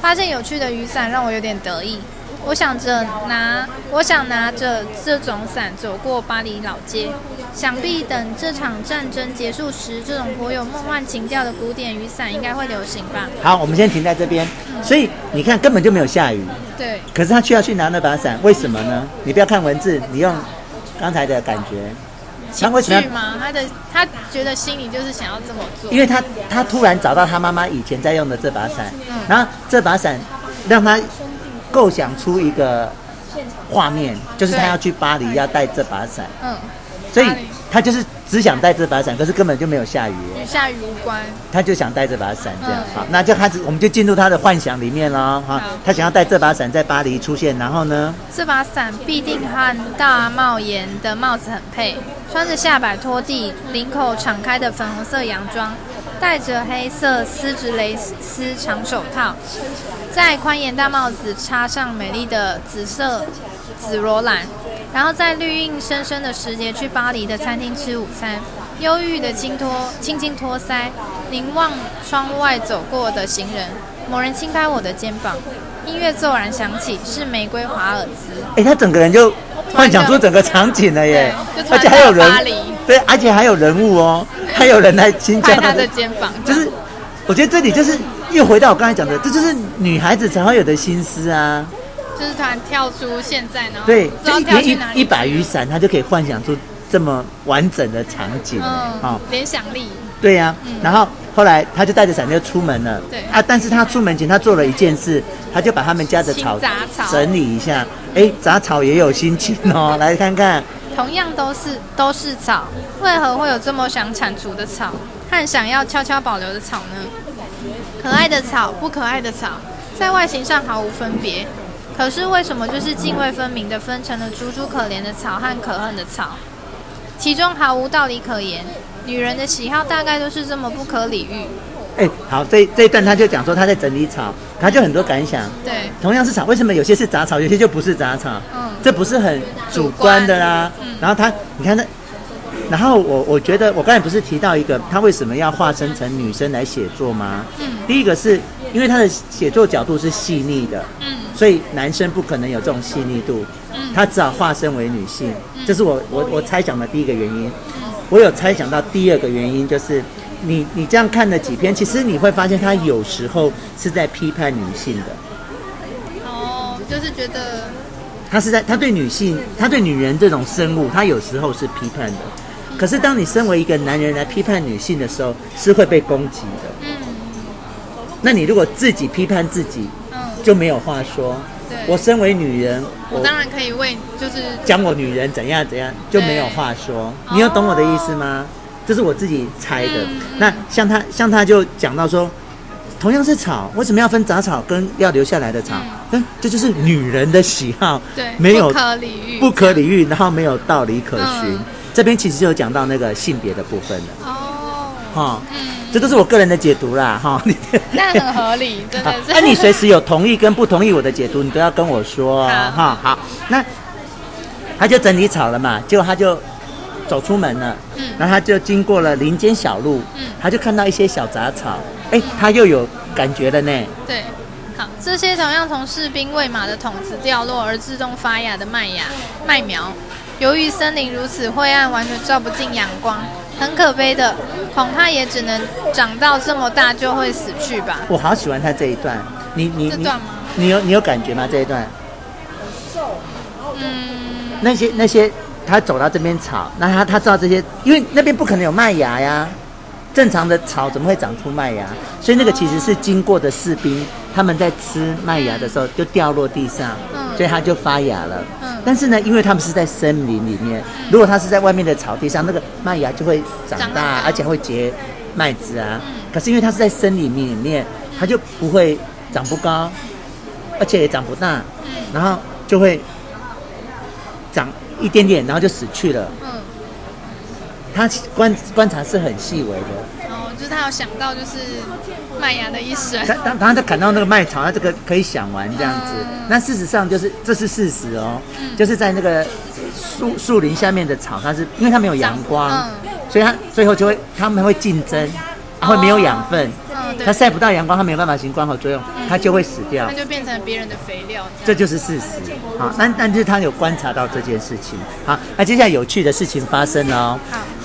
发现有趣的雨伞让我有点得意。我想着拿，我想拿着这种伞走过巴黎老街。想必等这场战争结束时，这种颇有梦幻情调的古典雨伞应该会流行吧。好，我们先停在这边。所以你看，根本就没有下雨。对。可是他却要去拿那把伞，为什么呢？你不要看文字，你用刚才的感觉。情绪吗？他的他觉得心里就是想要这么做。因为他他突然找到他妈妈以前在用的这把伞，嗯、然后这把伞让他构想出一个画面，就是他要去巴黎，要带这把伞。嗯。所以他就是只想带这把伞，可是根本就没有下雨。与下雨无关。他就想带这把伞，这样好，那就开始，我们就进入他的幻想里面了哈。他想要带这把伞在巴黎出现，然后呢？这把伞必定和大帽檐的帽子很配，穿着下摆拖地、领口敞开的粉红色洋装，戴着黑色丝质蕾丝长手套，在宽檐大帽子插上美丽的紫色紫罗兰。然后在绿荫深深的时节去巴黎的餐厅吃午餐，忧郁的轻托轻轻托腮，凝望窗外走过的行人。某人轻拍我的肩膀，音乐骤然响起，是玫瑰华尔兹。哎，他整个人就幻想出整个场景了耶，而且还有人，对，而且还有人物哦，还有人来轻拍他的肩膀，就是我觉得这里就是又回到我刚才讲的，这就是女孩子才会有的心思啊。就是突然跳出现在，然后对，就一一把雨伞，他就可以幻想出这么完整的场景，嗯，哦，联想力。对呀，然后后来他就带着伞就出门了。对啊，但是他出门前他做了一件事，他就把他们家的草整理一下。哎，杂草也有心情哦，来看看。同样都是都是草，为何会有这么想铲除的草，和想要悄悄保留的草呢？可爱的草，不可爱的草，在外形上毫无分别。可是为什么就是泾渭分明的分成了楚楚可怜的草和可恨的草？其中毫无道理可言。女人的喜好大概都是这么不可理喻。哎，好，这这一段他就讲说他在整理草，他就很多感想。对，同样是草，为什么有些是杂草，有些就不是杂草？嗯，这不是很主观的啦。嗯，然后他，你看那，然后我我觉得我刚才不是提到一个，他为什么要化身成女生来写作吗？嗯，第一个是因为他的写作角度是细腻的。嗯。所以男生不可能有这种细腻度，嗯他只好化身为女性，这是我我我猜想的第一个原因。我有猜想到第二个原因，就是你你这样看了几篇，其实你会发现他有时候是在批判女性的。哦，就是觉得他是在他对女性，他对女人这种生物，他有时候是批判的。可是当你身为一个男人来批判女性的时候，是会被攻击的。嗯，那你如果自己批判自己。就没有话说。对，我身为女人，我当然可以为就是讲我女人怎样怎样，就没有话说。你有懂我的意思吗？这是我自己猜的。那像他，像他就讲到说，同样是草，为什么要分杂草跟要留下来的草？嗯，这就是女人的喜好。对，没有不可理喻，不可理喻，然后没有道理可循。这边其实就讲到那个性别的部分了。哦，哈，嗯。这都是我个人的解读啦，哈。那很合理，真的是。那你随时有同意跟不同意我的解读，你都要跟我说，哈。好，那他就整理草了嘛，结果他就走出门了，嗯，然后他就经过了林间小路，嗯，他就看到一些小杂草，哎，他又有感觉了呢。对，好，这些同样从士兵喂马的桶子掉落而自动发芽的麦芽麦苗，由于森林如此灰暗，完全照不进阳光。很可悲的，恐怕也只能长到这么大就会死去吧。我好喜欢他这一段，你你这段吗？你有你有感觉吗？这一段？嗯，那些那些他走到这边草，那他他知道这些，因为那边不可能有麦芽呀。正常的草怎么会长出麦芽？所以那个其实是经过的士兵，他们在吃麦芽的时候就掉落地上，所以它就发芽了。但是呢，因为他们是在森林里面，如果它是在外面的草地上，那个麦芽就会长大，而且会结麦子啊。可是因为它是在森林里面，它就不会长不高，而且也长不大，然后就会长一点点，然后就死去了。他观观察是很细微的，哦就是他有想到就是麦芽的一生。他当当他砍到那个麦草，他这个可以想完这样子。嗯、那事实上就是这是事实哦，嗯、就是在那个树树林下面的草，它是因为它没有阳光，嗯、所以它最后就会他们会竞争，会没有养分。哦它晒不到阳光，它没有办法行光合作用，它就会死掉。它就变成别人的肥料。这就是事实。好，但但是他有观察到这件事情。好，那接下来有趣的事情发生了哦。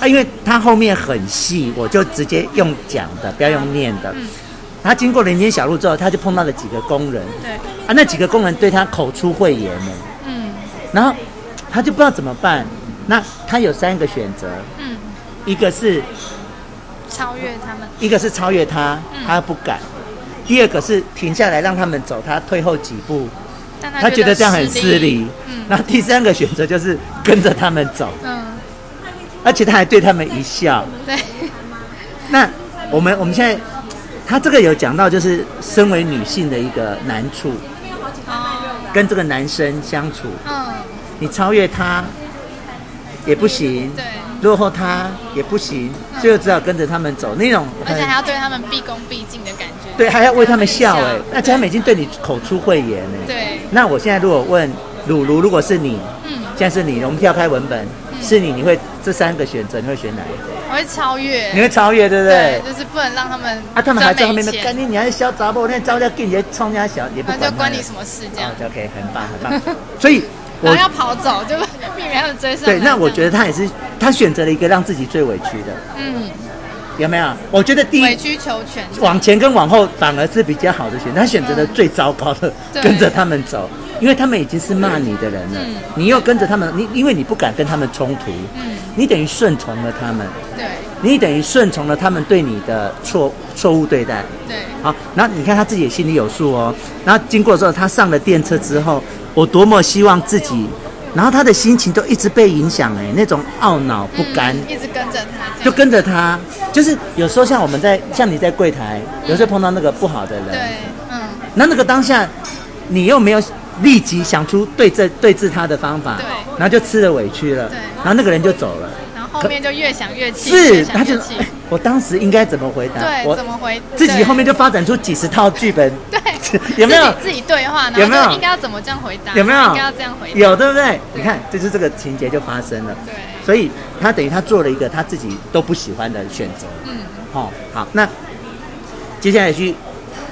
因为它后面很细，我就直接用讲的，不要用念的。嗯。他经过林间小路之后，他就碰到了几个工人。对。啊，那几个工人对他口出秽言呢。嗯。然后他就不知道怎么办。那他有三个选择。嗯。一个是。超越他们，一个是超越他，他不敢；第二个是停下来让他们走，他退后几步，他觉得这样很失礼。嗯，然后第三个选择就是跟着他们走，嗯，而且他还对他们一笑。对，那我们我们现在，他这个有讲到，就是身为女性的一个难处，跟这个男生相处，嗯，你超越他也不行，对。落后他也不行，所以就只好跟着他们走那种，而且还要对他们毕恭毕敬的感觉。对，还要为他们笑哎，那他们已经对你口出秽言呢。对。那我现在如果问鲁鲁，如果是你，嗯，现在是你，我们跳开文本，是你，你会这三个选择，你会选哪一个？我会超越。你会超越，对不对？就是不能让他们啊，他们还在后面的赶紧，你还是小杂货，那招架给你冲家小，也不管。那就关你什么事？这样就 OK，很棒很棒。所以。然后要跑走，就避免他们追上。对，那我觉得他也是，他选择了一个让自己最委屈的。嗯，有没有？我觉得第一委曲求全，往前跟往后反而是比较好的选择。他选择了最糟糕的，跟着他们走，因为他们已经是骂你的人了。你又跟着他们，你因为你不敢跟他们冲突，嗯，你等于顺从了他们。对，你等于顺从了他们对你的错错误对待。对，好，然后你看他自己也心里有数哦。然后经过之后，他上了电车之后。我多么希望自己，然后他的心情都一直被影响，哎，那种懊恼不甘，一直跟着他，就跟着他，就是有时候像我们在，像你在柜台，有时候碰到那个不好的人，对，嗯，那那个当下，你又没有立即想出对这对治他的方法，对，然后就吃了委屈了，对，然后那个人就走了，然后后面就越想越气，是，他就，我当时应该怎么回答？对，我怎么回？自己后面就发展出几十套剧本，对。有没有自己对话？有没有应该要怎么这样回答？有没有应该要这样回答？有，对不对？你看，就是这个情节就发生了。对，所以他等于他做了一个他自己都不喜欢的选择。嗯，好，好，那接下来去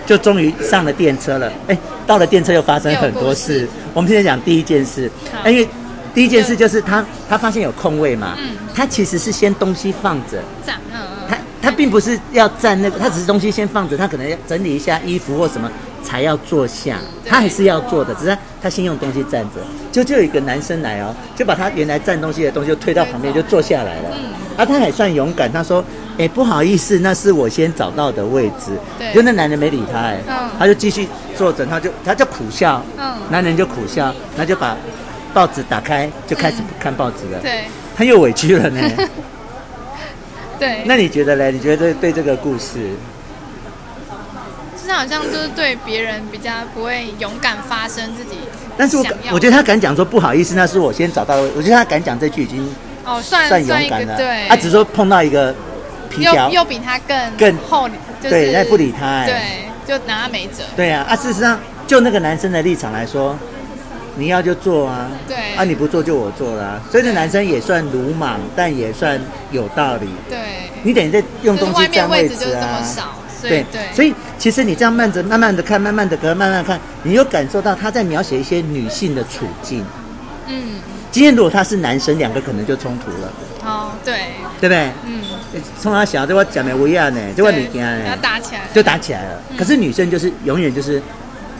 就终于上了电车了。哎，到了电车又发生很多事。我们现在讲第一件事，因为第一件事就是他他发现有空位嘛。嗯，他其实是先东西放着。站，嗯嗯。他他并不是要站那个，他只是东西先放着，他可能要整理一下衣服或什么。才要坐下，他还是要坐的，只是他先用东西站着，就就有一个男生来哦，就把他原来站东西的东西就推到旁边，就坐下来了。嗯，啊，他还算勇敢，他说：“哎、欸，不好意思，那是我先找到的位置。”对，就那男人没理他，哎，嗯，他就继续坐着，他就他就苦笑，嗯，男人就苦笑，那就把报纸打开，就开始看报纸了。对，他又委屈了呢。对，那你觉得嘞？你觉得对这个故事？就是好像就是对别人比较不会勇敢发声自己，但是我我觉得他敢讲说不好意思，那是我先找到。我觉得他敢讲这句已经哦算算勇敢了。对，他只说碰到一个皮条，又比他更更厚，对，他不理他，对，就拿他没辙。对啊，啊，事实上就那个男生的立场来说，你要就做啊，对，啊你不做就我做啦啊，所以这男生也算鲁莽，但也算有道理。对，你等于在用东西占位置啊。对对，所以其实你这样慢着、慢慢的看、慢慢的隔、慢慢看，你又感受到他在描写一些女性的处境。嗯，今天如果他是男生，两个可能就冲突了。哦，对，对不对？嗯，从他小，对我讲的不一样呢，对我你讲呢，要打起来，就打起来了。可是女生就是永远就是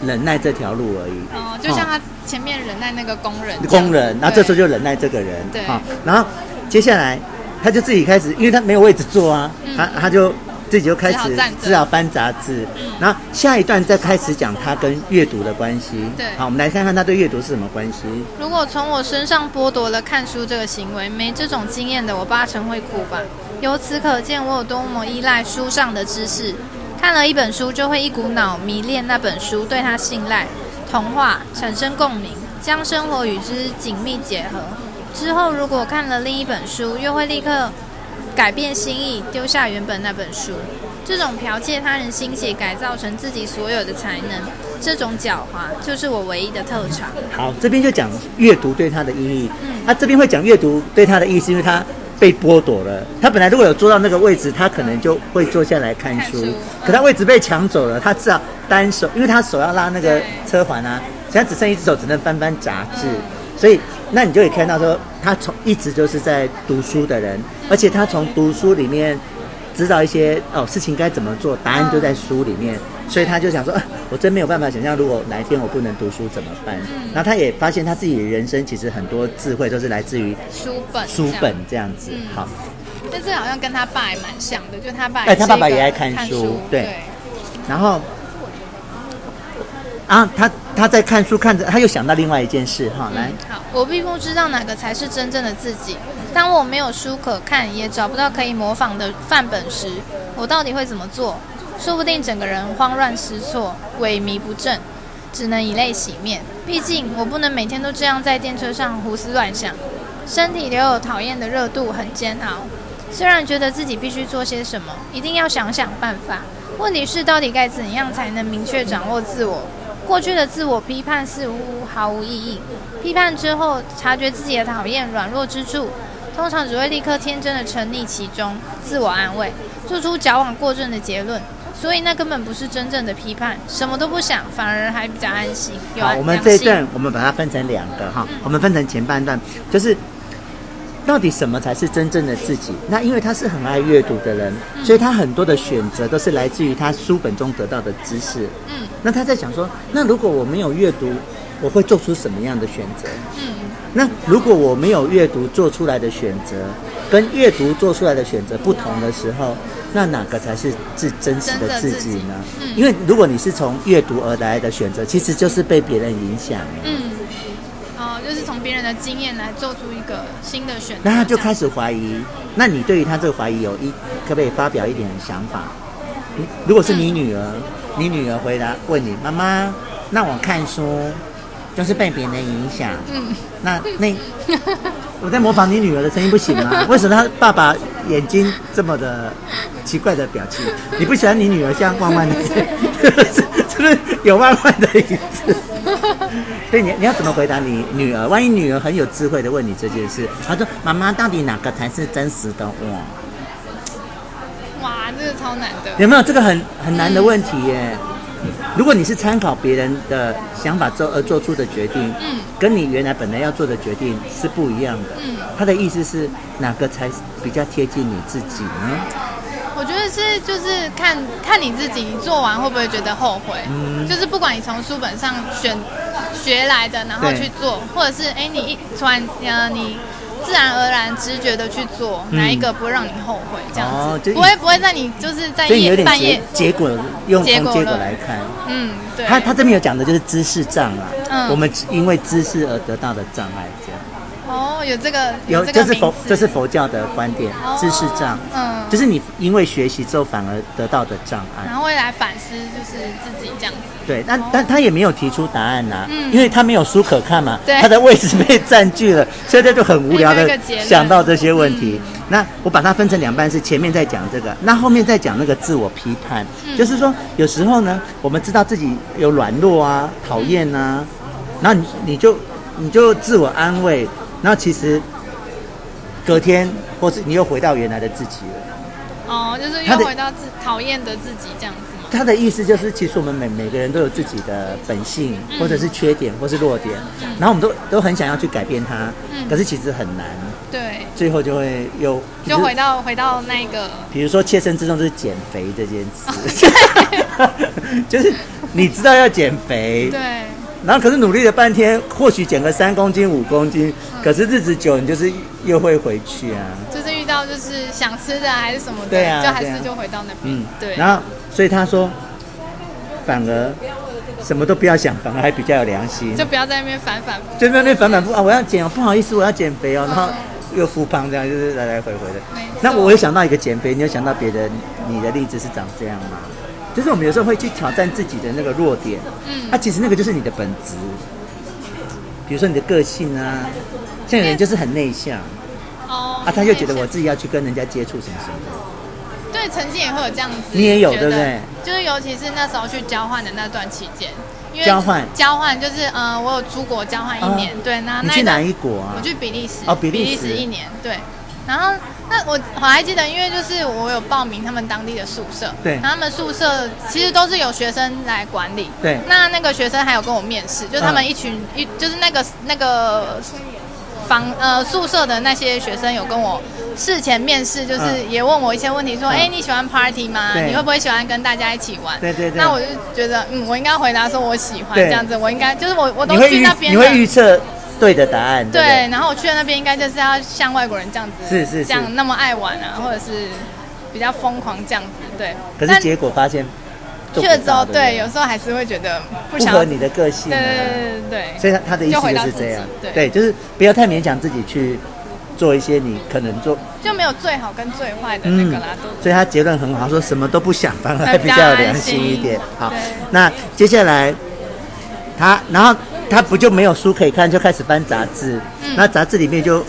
忍耐这条路而已。哦，就像他前面忍耐那个工人，工人，然后这时候就忍耐这个人。对，好，然后接下来他就自己开始，因为他没有位置坐啊，他他就。自己就开始只好翻杂志，嗯然后下一段再开始讲他跟阅读的关系。对，好，我们来看看他对阅读是什么关系。如果从我身上剥夺了看书这个行为，没这种经验的我八成会哭吧。由此可见，我有多么依赖书上的知识。看了一本书，就会一股脑迷恋那本书，对它信赖，童话产生共鸣，将生活与之紧密结合。之后，如果看了另一本书，又会立刻。改变心意，丢下原本那本书。这种剽窃他人心血，改造成自己所有的才能，这种狡猾就是我唯一的特长。好，这边就讲阅读对他的意义。嗯，他这边会讲阅读对他的意义，因为他被剥夺了。他本来如果有坐到那个位置，他可能就会坐下来看书。可他位置被抢走了，他只好单手，因为他手要拉那个车环啊，现在只剩一只手，只能翻翻杂志。嗯，所以，那你就可以看到说，他从一直就是在读书的人，而且他从读书里面。知道一些哦事情该怎么做，答案就在书里面，嗯、所以他就想说，啊，我真没有办法想象，如果哪一天我不能读书怎么办？嗯、然后他也发现他自己的人生其实很多智慧都是来自于书本，书本这样子。嗯、好，但是好像跟他爸也蛮像的，就他爸哎，他爸爸也爱看书，看书对。对然后啊，他他在看书看着，他又想到另外一件事哈，来，好，我并不知道哪个才是真正的自己。当我没有书可看，也找不到可以模仿的范本时，我到底会怎么做？说不定整个人慌乱失措、萎靡不振，只能以泪洗面。毕竟我不能每天都这样在电车上胡思乱想，身体留有讨厌的热度，很煎熬。虽然觉得自己必须做些什么，一定要想想办法。问题是，到底该怎样才能明确掌握自我？过去的自我批判似乎毫无意义。批判之后，察觉自己的讨厌、软弱之处。通常只会立刻天真的沉溺其中，自我安慰，做出矫枉过正的结论，所以那根本不是真正的批判，什么都不想，反而还比较安心。有好，我们这一段我们把它分成两个哈，嗯、我们分成前半段，就是到底什么才是真正的自己？那因为他是很爱阅读的人，嗯、所以他很多的选择都是来自于他书本中得到的知识。嗯，那他在想说，那如果我没有阅读，我会做出什么样的选择？嗯。那如果我没有阅读做出来的选择，跟阅读做出来的选择不同的时候，那哪个才是最真实的自己呢？嗯，因为如果你是从阅读而来的选择，其实就是被别人影响。嗯，哦，就是从别人的经验来做出一个新的选择。那他就开始怀疑。那你对于他这个怀疑有一可不可以发表一点想法？如果是你女儿，嗯，你女儿回答问你妈妈，那我看书。就是被别人影响。嗯，那那我在模仿你女儿的声音不行吗？为什么她爸爸眼睛这么的奇怪的表情？你不喜欢你女儿像万万的，是 是不是有万万的影子？所以你你要怎么回答你女儿？万一女儿很有智慧的问你这件事，她说：“妈妈，到底哪个才是真实的我？”哇，哇，这个超难的。有没有这个很很难的问题耶？如果你是参考别人的想法做而做出的决定，嗯，跟你原来本来要做的决定是不一样的，嗯，他的意思是哪个才比较贴近你自己呢？我觉得是就是看看你自己，你做完会不会觉得后悔？嗯，就是不管你从书本上选学来的，然后去做，或者是哎，你一突然呃你。自然而然、直觉的去做，哪一个不会让你后悔？这样子不会不会在你就是在夜半夜结果用从结果来看，嗯，对。他他这边有讲的就是知识障碍，嗯，我们因为知识而得到的障碍，这样。哦，有这个有，这是佛这是佛教的观点，知识障，嗯，就是你因为学习之后反而得到的障碍，然后会来反思，就是自己这样子。对，但但他也没有提出答案呐，嗯，因为他没有书可看嘛，对，他的位置被占据了，所以他就很无聊的想到这些问题。那我把它分成两半，是前面在讲这个，那后面在讲那个自我批判，就是说有时候呢，我们知道自己有软弱啊、讨厌啊，然后你你就你就自我安慰。那其实隔天，或是你又回到原来的自己了。哦，就是又回到自讨厌的自己这样子。他的意思就是，其实我们每每个人都有自己的本性，或者是缺点，或是弱点。然后我们都都很想要去改变它，可是其实很难。对。最后就会又就回到回到那个，比如说切身之痛就是减肥这件事，就是你知道要减肥。对。然后可是努力了半天，或许减个三公斤五公斤，嗯、可是日子久，你就是又会回去啊。就是遇到就是想吃的还是什么的，对啊，就还是就回到那边。嗯，对。然后所以他说，反而什么都不要想，反而还比较有良心。就不要在那边反反复。就在那边反反复啊！我要减哦，不好意思，我要减肥哦，然后又复胖，这样就是来来回回的。那我有想到一个减肥，你有想到别的你的例子是长这样吗？就是我们有时候会去挑战自己的那个弱点，嗯，啊，其实那个就是你的本质。比如说你的个性啊，像有人就是很内向，哦，啊，他就觉得我自己要去跟人家接触什么什么的。对，曾经也会有这样子。你也有对不对？就是尤其是那时候去交换的那段期间，因为交换交换就是嗯，我有出国交换一年，对，那你去哪一国啊？我去比利时。哦，比利时一年，对，然后。那我我还记得，因为就是我有报名他们当地的宿舍，对，他们宿舍其实都是有学生来管理，对。那那个学生还有跟我面试，就是他们一群一就是那个那个房呃宿舍的那些学生有跟我事前面试，就是也问我一些问题，说，哎，你喜欢 party 吗？你会不会喜欢跟大家一起玩？对对对。那我就觉得，嗯，我应该回答说我喜欢这样子，我应该就是我我都去那边，你会预测。对的答案。对，对，然后我去了那边，应该就是要像外国人这样子，是是，是这样那么爱玩啊，或者是比较疯狂这样子，对。可是结果发现，去了之后，对，有时候还是会觉得不，不合你的个性，啊。对对对对。所以他他的意思就是这样，对，对，就是不要太勉强自己去做一些你可能做就没有最好跟最坏的那个啦。嗯，所以他结论很好，说什么都不想，反而比较良心一点。好，那接下来他然后。他不就没有书可以看，就开始翻杂志。嗯，那杂志里面就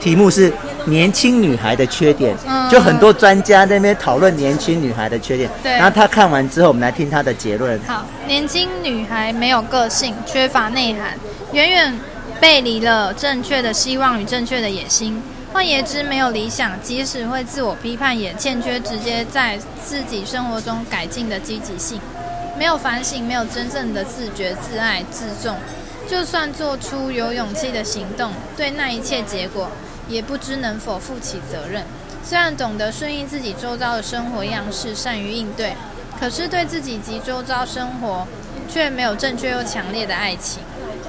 题目是年轻女孩的缺点，嗯，就很多专家在那边讨论年轻女孩的缺点。对，然后他看完之后，我们来听他的结论。好，年轻女孩没有个性，缺乏内涵，远远背离了正确的希望与正确的野心。换言之，没有理想，即使会自我批判，也欠缺直接在自己生活中改进的积极性。没有反省，没有真正的自觉、自爱、自重，就算做出有勇气的行动，对那一切结果也不知能否负起责任。虽然懂得顺应自己周遭的生活样式，善于应对，可是对自己及周遭生活却没有正确又强烈的爱情，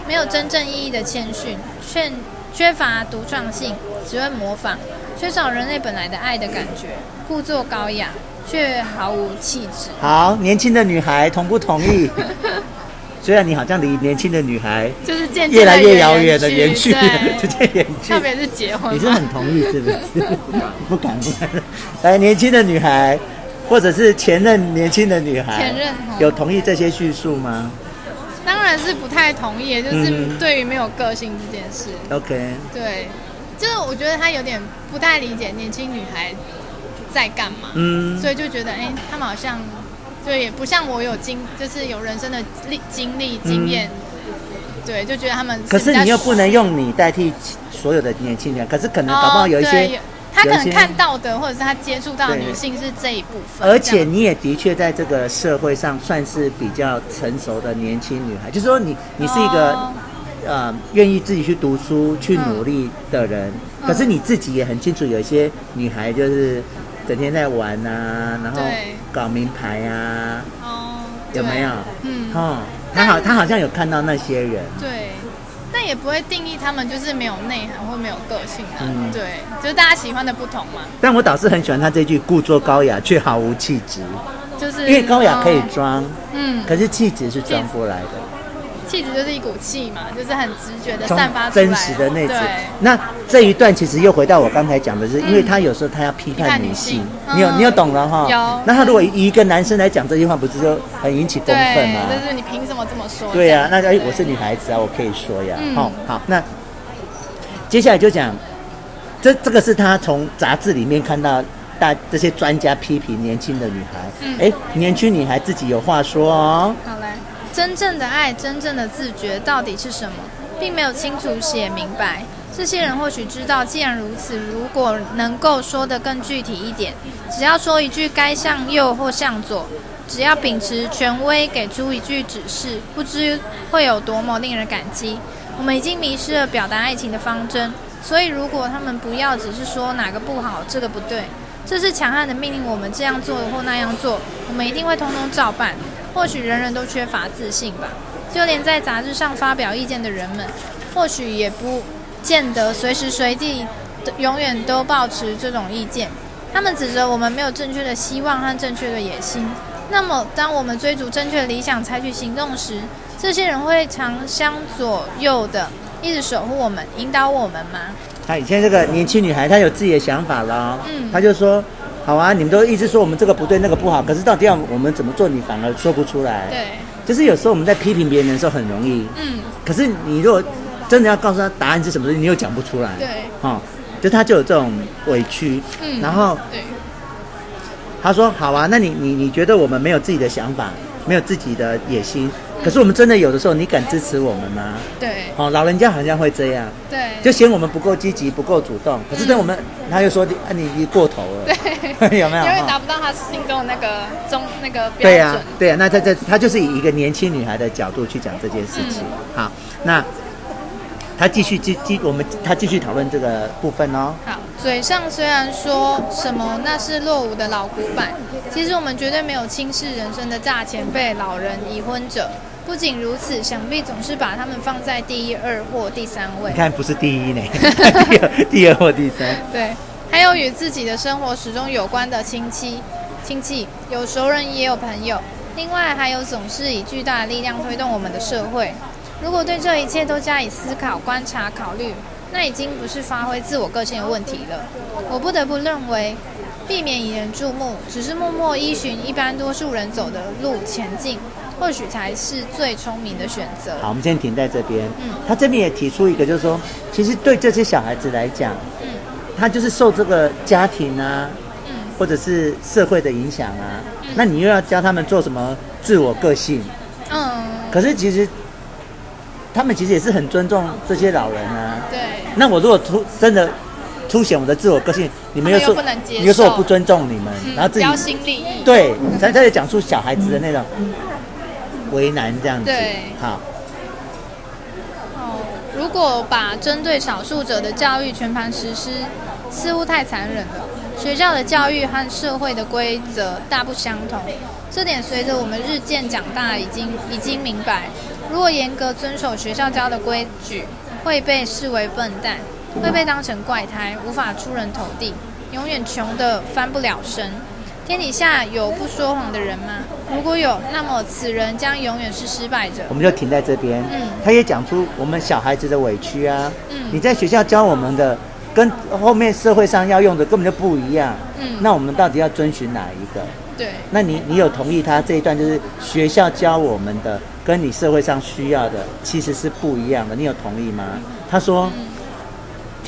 没有真正意义的谦逊，缺缺乏独创性，只会模仿，缺少人类本来的爱的感觉，故作高雅。却毫无气质。好，年轻的女孩同不同意？虽然你好像离年轻的女孩就是渐越来越遥远的远去，直接远去。特别是结婚，你是很同意是不是？不敢不敢。来，年轻的女孩，或者是前任年轻的女孩，前任有同意这些叙述吗？当然是不太同意，就是对于没有个性这件事。OK。对，就是我觉得他有点不太理解年轻女孩。在干嘛？嗯，所以就觉得，哎、欸，他们好像就也不像我有经，就是有人生的历经历经验，嗯，对，就觉得他们。可是你又不能用你代替所有的年轻人，可是可能搞不好有一些，哦，他可能看到的，或者是他接触到的女性是这一部分。而且你也的确在这个社会上算是比较成熟的年轻女孩，就是说你你是一个，哦，呃愿意自己去读书去努力的人，嗯，可是你自己也很清楚，有一些女孩就是。整天在玩啊，然后搞名牌啊，哦，有没有？嗯，哦，他好，他好像有看到那些人。对，但也不会定义他们就是没有内涵或没有个性啊。嗯，对，就是大家喜欢的不同嘛。但我倒是很喜欢他这句“故作高雅却毫无气质”，就是因为高雅可以装，嗯，可是气质是装不来的。气质就是一股气嘛，就是很直觉的散发出来。真实的那种。那这一段其实又回到我刚才讲的是，因为他有时候他要批判女性，你有你有懂了哈？有。那他如果以一个男生来讲这句话，不是就很引起公愤吗？就是你凭什么这么说？对呀，那哎，我是女孩子啊，我可以说呀。好，好，那接下来就讲，这这个是他从杂志里面看到大这些专家批评年轻的女孩。哎，年轻女孩自己有话说哦。真正的爱，真正的自觉到底是什么，并没有清楚写明白。这些人或许知道，既然如此，如果能够说得更具体一点，只要说一句该向右或向左，只要秉持权威给出一句指示，不知会有多么令人感激。我们已经迷失了表达爱情的方针，所以如果他们不要只是说哪个不好，这个不对，这是强悍的命令我们这样做或那样做，我们一定会通通照办。或许人人都缺乏自信吧，就连在杂志上发表意见的人们，或许也不见得随时随地永远都保持这种意见。他们指责我们没有正确的希望和正确的野心。那么，当我们追逐正确的理想、采取行动时，这些人会常相左右的，一直守护我们、引导我们吗？他以前这个年轻女孩，她有自己的想法了。嗯，她就说。好啊，你们都一直说我们这个不对，那个不好，可是到底要我们怎么做，你反而说不出来。对，就是有时候我们在批评别人的时候很容易。嗯。可是你如果真的要告诉他答案是什么，你又讲不出来。对。哈、哦，就他就有这种委屈，嗯，然后对，他说好啊，那你你你觉得我们没有自己的想法，没有自己的野心？可是我们真的有的时候，你敢支持我们吗？对，哦，老人家好像会这样，对，就嫌我们不够积极、不够主动。可是等我们，他又说你啊，你你过头了，对，有没有？因为达不到他心中的那个中那个标准。对呀，对呀，那在这他就是以一个年轻女孩的角度去讲这件事情。好，那。他继续继继我们他继续讨论这个部分哦。好，嘴上虽然说什么那是落伍的老古板，其实我们绝对没有轻视人生的大前辈、老人、已婚者。不仅如此，想必总是把他们放在第一、二或第三位。你看，不是第一呢，第二、第二或第三。对，还有与自己的生活始终有关的亲戚，亲戚有熟人也有朋友，另外还有总是以巨大的力量推动我们的社会。如果对这一切都加以思考、观察、考虑，那已经不是发挥自我个性的问题了。我不得不认为，避免引人注目，只是默默依循一般多数人走的路前进，或许才是最聪明的选择。好，我们先停在这边。嗯，他这边也提出一个，就是说，其实对这些小孩子来讲，嗯，他就是受这个家庭啊，嗯，或者是社会的影响啊，嗯，那你又要教他们做什么自我个性？嗯，可是其实。他们其实也是很尊重这些老人啊。对。那我如果突真的凸显我的自我个性，你们又说，你又说我不尊重你们，嗯、然后自己标新立异。对，才才讲出小孩子的那种为难这样子。对。好。哦，如果把针对少数者的教育全盘实施，似乎太残忍了。学校的教育和社会的规则大不相同，这点随着我们日渐长大，已经已经明白。如果严格遵守学校教的规矩，会被视为笨蛋，会被当成怪胎，无法出人头地，永远穷得翻不了身。天底下有不说谎的人吗？如果有，那么此人将永远是失败者。我们就停在这边。嗯，他也讲出我们小孩子的委屈啊。嗯，你在学校教我们的，跟后面社会上要用的根本就不一样。嗯，那我们到底要遵循哪一个？对，那你你有同意他这一段就是学校教我们的，跟你社会上需要的其实是不一样的，你有同意吗？他说，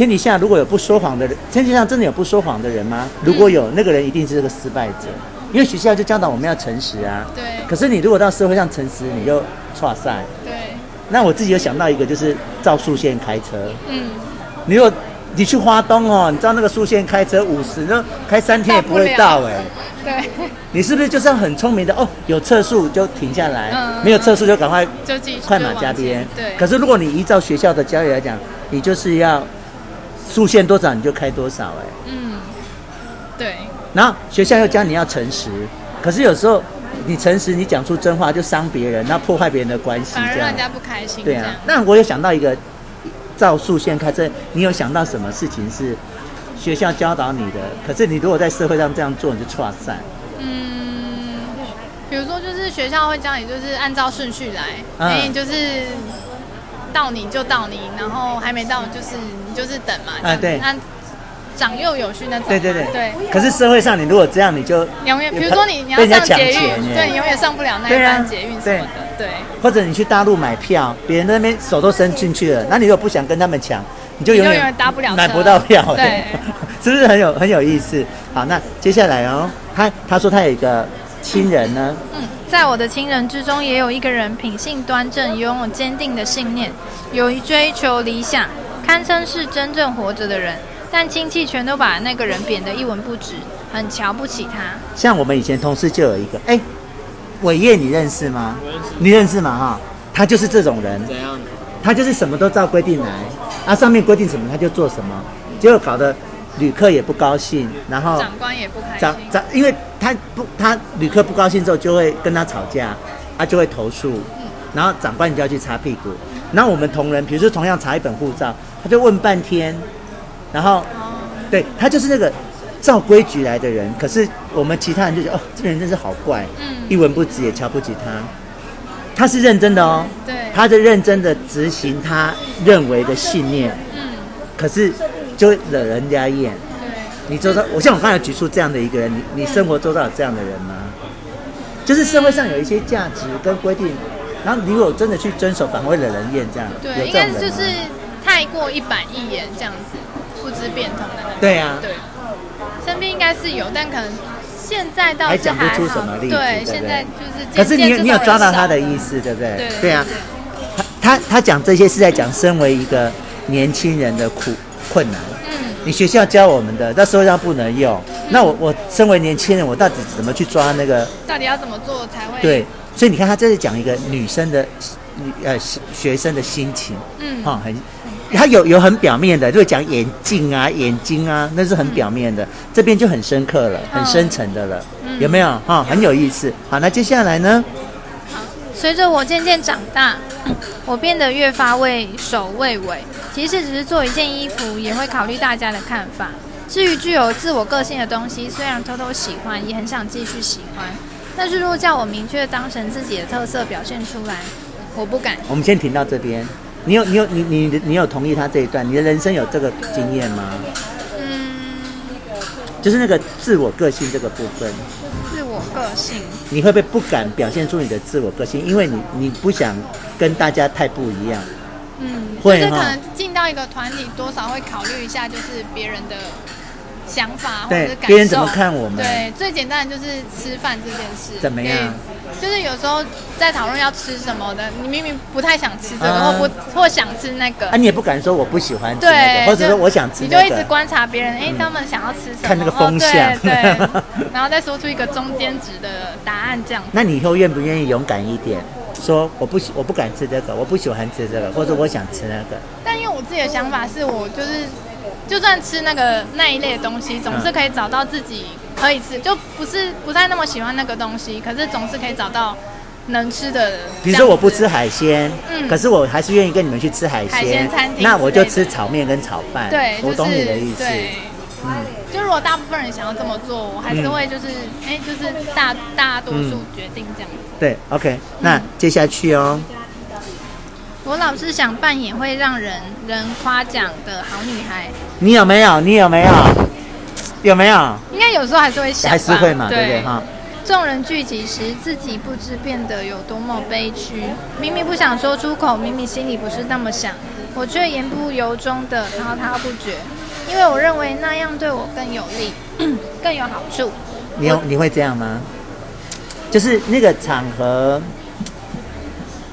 天底下如果有不说谎的人，天底下真的有不说谎的人吗？如果有，那个人一定是个失败者，因为学校就教导我们要诚实啊。对。可是你如果到社会上诚实，你就挫赛。对。那我自己有想到一个，就是照速线开车。嗯。你如果你去花东哦，你知道那个速线开车五十，那开三天也不会到哎。对，你是不是就是要很聪明的哦？有测速就停下来，嗯、没有测速就赶快就快马加鞭。对。可是如果你依照学校的教育来讲，你就是要速限多少你就开多少哎。嗯，对。然后学校又教你要诚实，可是有时候你诚实，你讲出真话就伤别人，那破坏别人的关系，这样让人家不开心。对啊。那我有想到一个，照速限开车，你有想到什么事情是？学校教导你的，可是你如果在社会上这样做，你就错散。嗯，比如说，就是学校会教你，就是按照顺序来，哎、嗯，就是到你就到你，然后还没到就是你就是等嘛。啊，对，那长幼有序那种。对对对对。可是社会上，你如果这样，你就永远，比如说你你要上捷运，对，你永远上不了那一班捷运什么的，对。或者你去大陆买票，别人那边手都伸进去了，那你如果不想跟他们抢。你就永远搭不了，买不到票，对，是不是很有很有意思？好，那接下来哦，他他说他有一个亲人呢，嗯，在我的亲人之中，也有一个人品性端正，拥有坚定的信念，勇于追求理想，堪称是真正活着的人，但亲戚全都把那个人贬得一文不值，很瞧不起他。像我们以前同事就有一个，哎，伟业你认识吗？我认识，你认识吗？哈，他就是这种人，怎样？他就是什么都照规定来。啊，上面规定什么他就做什么，结果搞得旅客也不高兴，然后长官也不开心。长长，因为他不，他旅客不高兴之后就会跟他吵架，他就会投诉，嗯、然后长官你就要去擦屁股。然后我们同仁，比如说同样查一本护照，他就问半天，然后，哦、对他就是那个照规矩来的人，可是我们其他人就觉得哦，这个人真是好怪，嗯、一文不值也瞧不起他。他是认真的哦，对，他是认真的执行他认为的信念，嗯，可是就惹人家厌，对，你周遭，我像我刚才举出这样的一个人，你你生活周遭有这样的人吗？就是社会上有一些价值跟规定，然后你如果真的去遵守，反而会惹人厌，这样，对，应该就是太过一板一眼这样子。不知变通的人。对啊，对，身边应该是有，但可能现在倒是还讲不出什么例子。对，现在就是。可是你你有抓到他的意思，对不对？对对啊，他他他讲这些是在讲身为一个年轻人的苦困难。嗯，你学校教我们的，那时候要不能用。那我我身为年轻人，我到底怎么去抓那个？到底要怎么做才会？对，所以你看，他这是讲一个女生的，呃，学生的心情。嗯，哈，很，他有有很表面的，就讲眼镜啊、眼睛啊，那是很表面的。这边就很深刻了，很深层的了，有没有？哈，很有意思。好，那接下来呢？好，随着我渐渐长大，我变得越发畏首畏尾。即使只是做一件衣服，也会考虑大家的看法。至于具有自我个性的东西，虽然偷偷喜欢，也很想继续喜欢，但是如果叫我明确当成自己的特色表现出来，我不敢。我们先停到这边。你有你有你你你有同意他这一段？你的人生有这个经验吗？嗯，就是那个自我个性这个部分。个性，你会不会不敢表现出你的自我个性？因为你你不想跟大家太不一样。嗯，会。就是可能进到一个团体，多少会考虑一下，就是别人的。想法或者是感受，别人怎么看我们？对，最简单的就是吃饭这件事。怎么样？就是有时候在讨论要吃什么的，你明明不太想吃这个，或不或想吃那个，啊，你也不敢说我不喜欢吃那个，或者说我想吃，你就一直观察别人，哎，他们想要吃什么？看那个风向，对，然后再说出一个中间值的答案，这样。那你以后愿不愿意勇敢一点，说我不喜我不敢吃这个，我不喜欢吃这个，或者我想吃那个？但因为我自己的想法是我就是。就算吃那个那一类的东西，总是可以找到自己可以吃，就不是不太那么喜欢那个东西，可是总是可以找到能吃的。比如说我不吃海鲜，嗯，可是我还是愿意跟你们去吃海鲜。海鲜餐厅，那我就吃炒面跟炒饭。对，我懂你的意思。就如果大部分人想要这么做，我还是会就是，哎、嗯，就是大大多数决定这样子。嗯、对，OK，那接下去哦。我老是想扮演会让人人夸奖的好女孩。你有没有？你有没有？有没有？应该有时候还是会想，还是会嘛，对不对？哈。众人聚集时，自己不知变得有多么悲屈。明明不想说出口，明明心里不是那么想，我却言不由衷的滔滔不绝，因为我认为那样对我更有利，更有好处。你有你会这样吗？就是那个场合，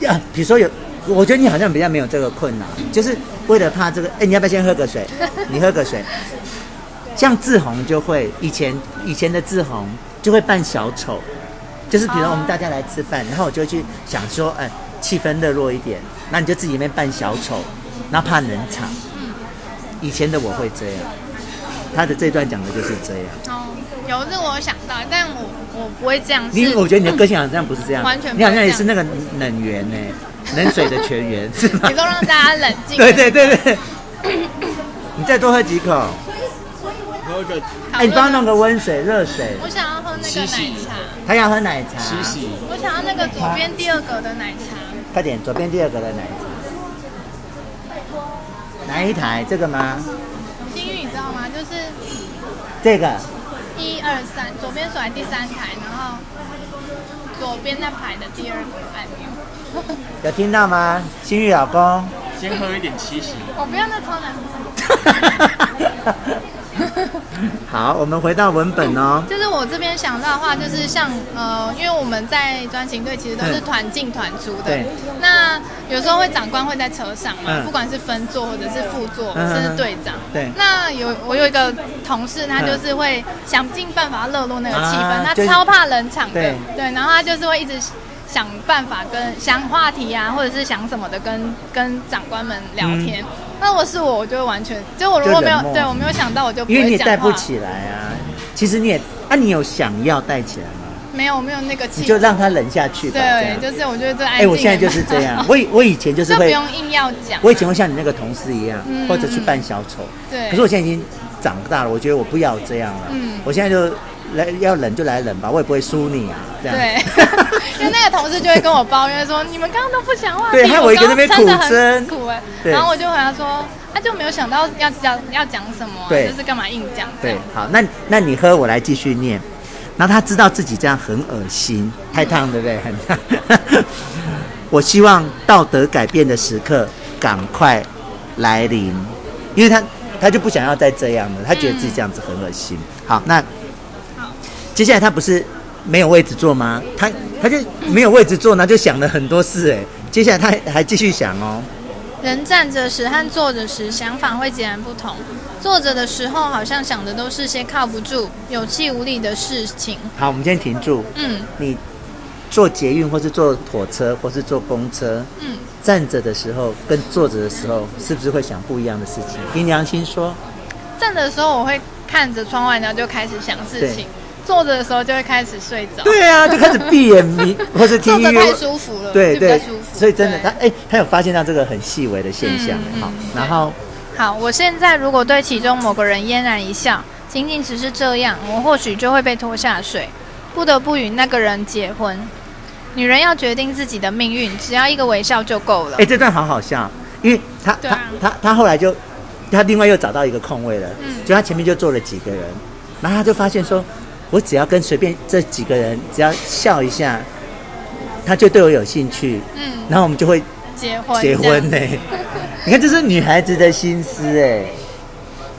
呀，比如说有。我觉得你好像比较没有这个困难，就是为了怕这个。哎，你要不要先喝个水？你喝个水。像志宏就会以前以前的志宏就会扮小丑，就是比如我们大家来吃饭，然后我就去想说，哎，气氛热络一点，那你就自己里面扮小丑，然后怕冷场。以前的我会这样，他的这段讲的就是这样。哦，有这我有想到，但我我不会这样。你我觉得你的个性好像不是这样，完全你好像也是那个冷源呢。冷水的泉源是吗？你都让大家冷静。对对对对。你再多喝几口。喝个。哎，你帮他弄个温水、热水。我想要喝那个奶茶。他要喝奶茶。我想要那个左边第二格的奶茶。快点，左边第二格的奶茶。哪一台？这个吗？幸运，你知道吗？就是这个。一二三，左边甩第三台，然后左边那排的第二个按钮。有听到吗，心玉老公？先喝一点七喜。我不要那超难好，我们回到文本哦。就是我这边想到的话，就是像呃，因为我们在专勤队其实都是团进团出的。对。那有时候会长官会在车上嘛，不管是分座或者是副座，甚至队长。对。那有我有一个同事，他就是会想尽办法热络那个气氛，他超怕冷场的。对。对，然后他就是会一直。想办法跟想话题啊，或者是想什么的，跟跟长官们聊天。嗯、那我是我，我就会完全就我如果没有对我没有想到，我就不会。因为你带不起来啊。其实你也啊，你有想要带起来吗？没有，没有那个气。你就让他冷下去吧。对，就是我觉得这哎、欸，我现在就是这样。我以我以前就是会不用硬要讲。我以前会像你那个同事一样，嗯、或者去扮小丑。对。可是我现在已经长大了，我觉得我不要这样了。嗯。我现在就。来要冷就来冷吧，我也不会输你啊。这样对，因为那个同事就会跟我抱怨说：“你们刚刚都不讲话。”对，害我一个那边苦撑苦哎。然后我就回答说：“他就没有想到要讲要讲什么，对，就是干嘛硬讲。”对，好，那那你喝，我来继续念。然后他知道自己这样很恶心，太烫，对不对？很烫。我希望道德改变的时刻赶快来临，因为他他就不想要再这样了，他觉得自己这样子很恶心。好，那好，接下来他不是没有位置坐吗？他他就没有位置坐呢，就想了很多事哎。接下来他还继续想哦。人站着时和坐着时想法会截然不同。坐着的时候好像想的都是些靠不住、有气无力的事情。好，我们先停住。嗯，你坐捷运或是坐火车或是坐公车，嗯，站着的时候跟坐着的时候，是不是会想不一样的事情？凭良心说，站着的时候我会看着窗外，然后就开始想事情。坐着的时候就会开始睡着，对啊，就开始闭眼迷，或者听音乐，太舒服了，对对，所以真的，他哎，他有发现到这个很细微的现象，好，然后，好，我现在如果对其中某个人嫣然一笑，仅仅只是这样，我或许就会被拖下水，不得不与那个人结婚。女人要决定自己的命运，只要一个微笑就够了。哎，这段好好笑，因为他他他他后来就他另外又找到一个空位了，嗯，就他前面就坐了几个人，然后他就发现说。我只要跟随便这几个人，只要笑一下，他就对我有兴趣，嗯，然后我们就会结婚结婚呢。你看，这是女孩子的心思哎。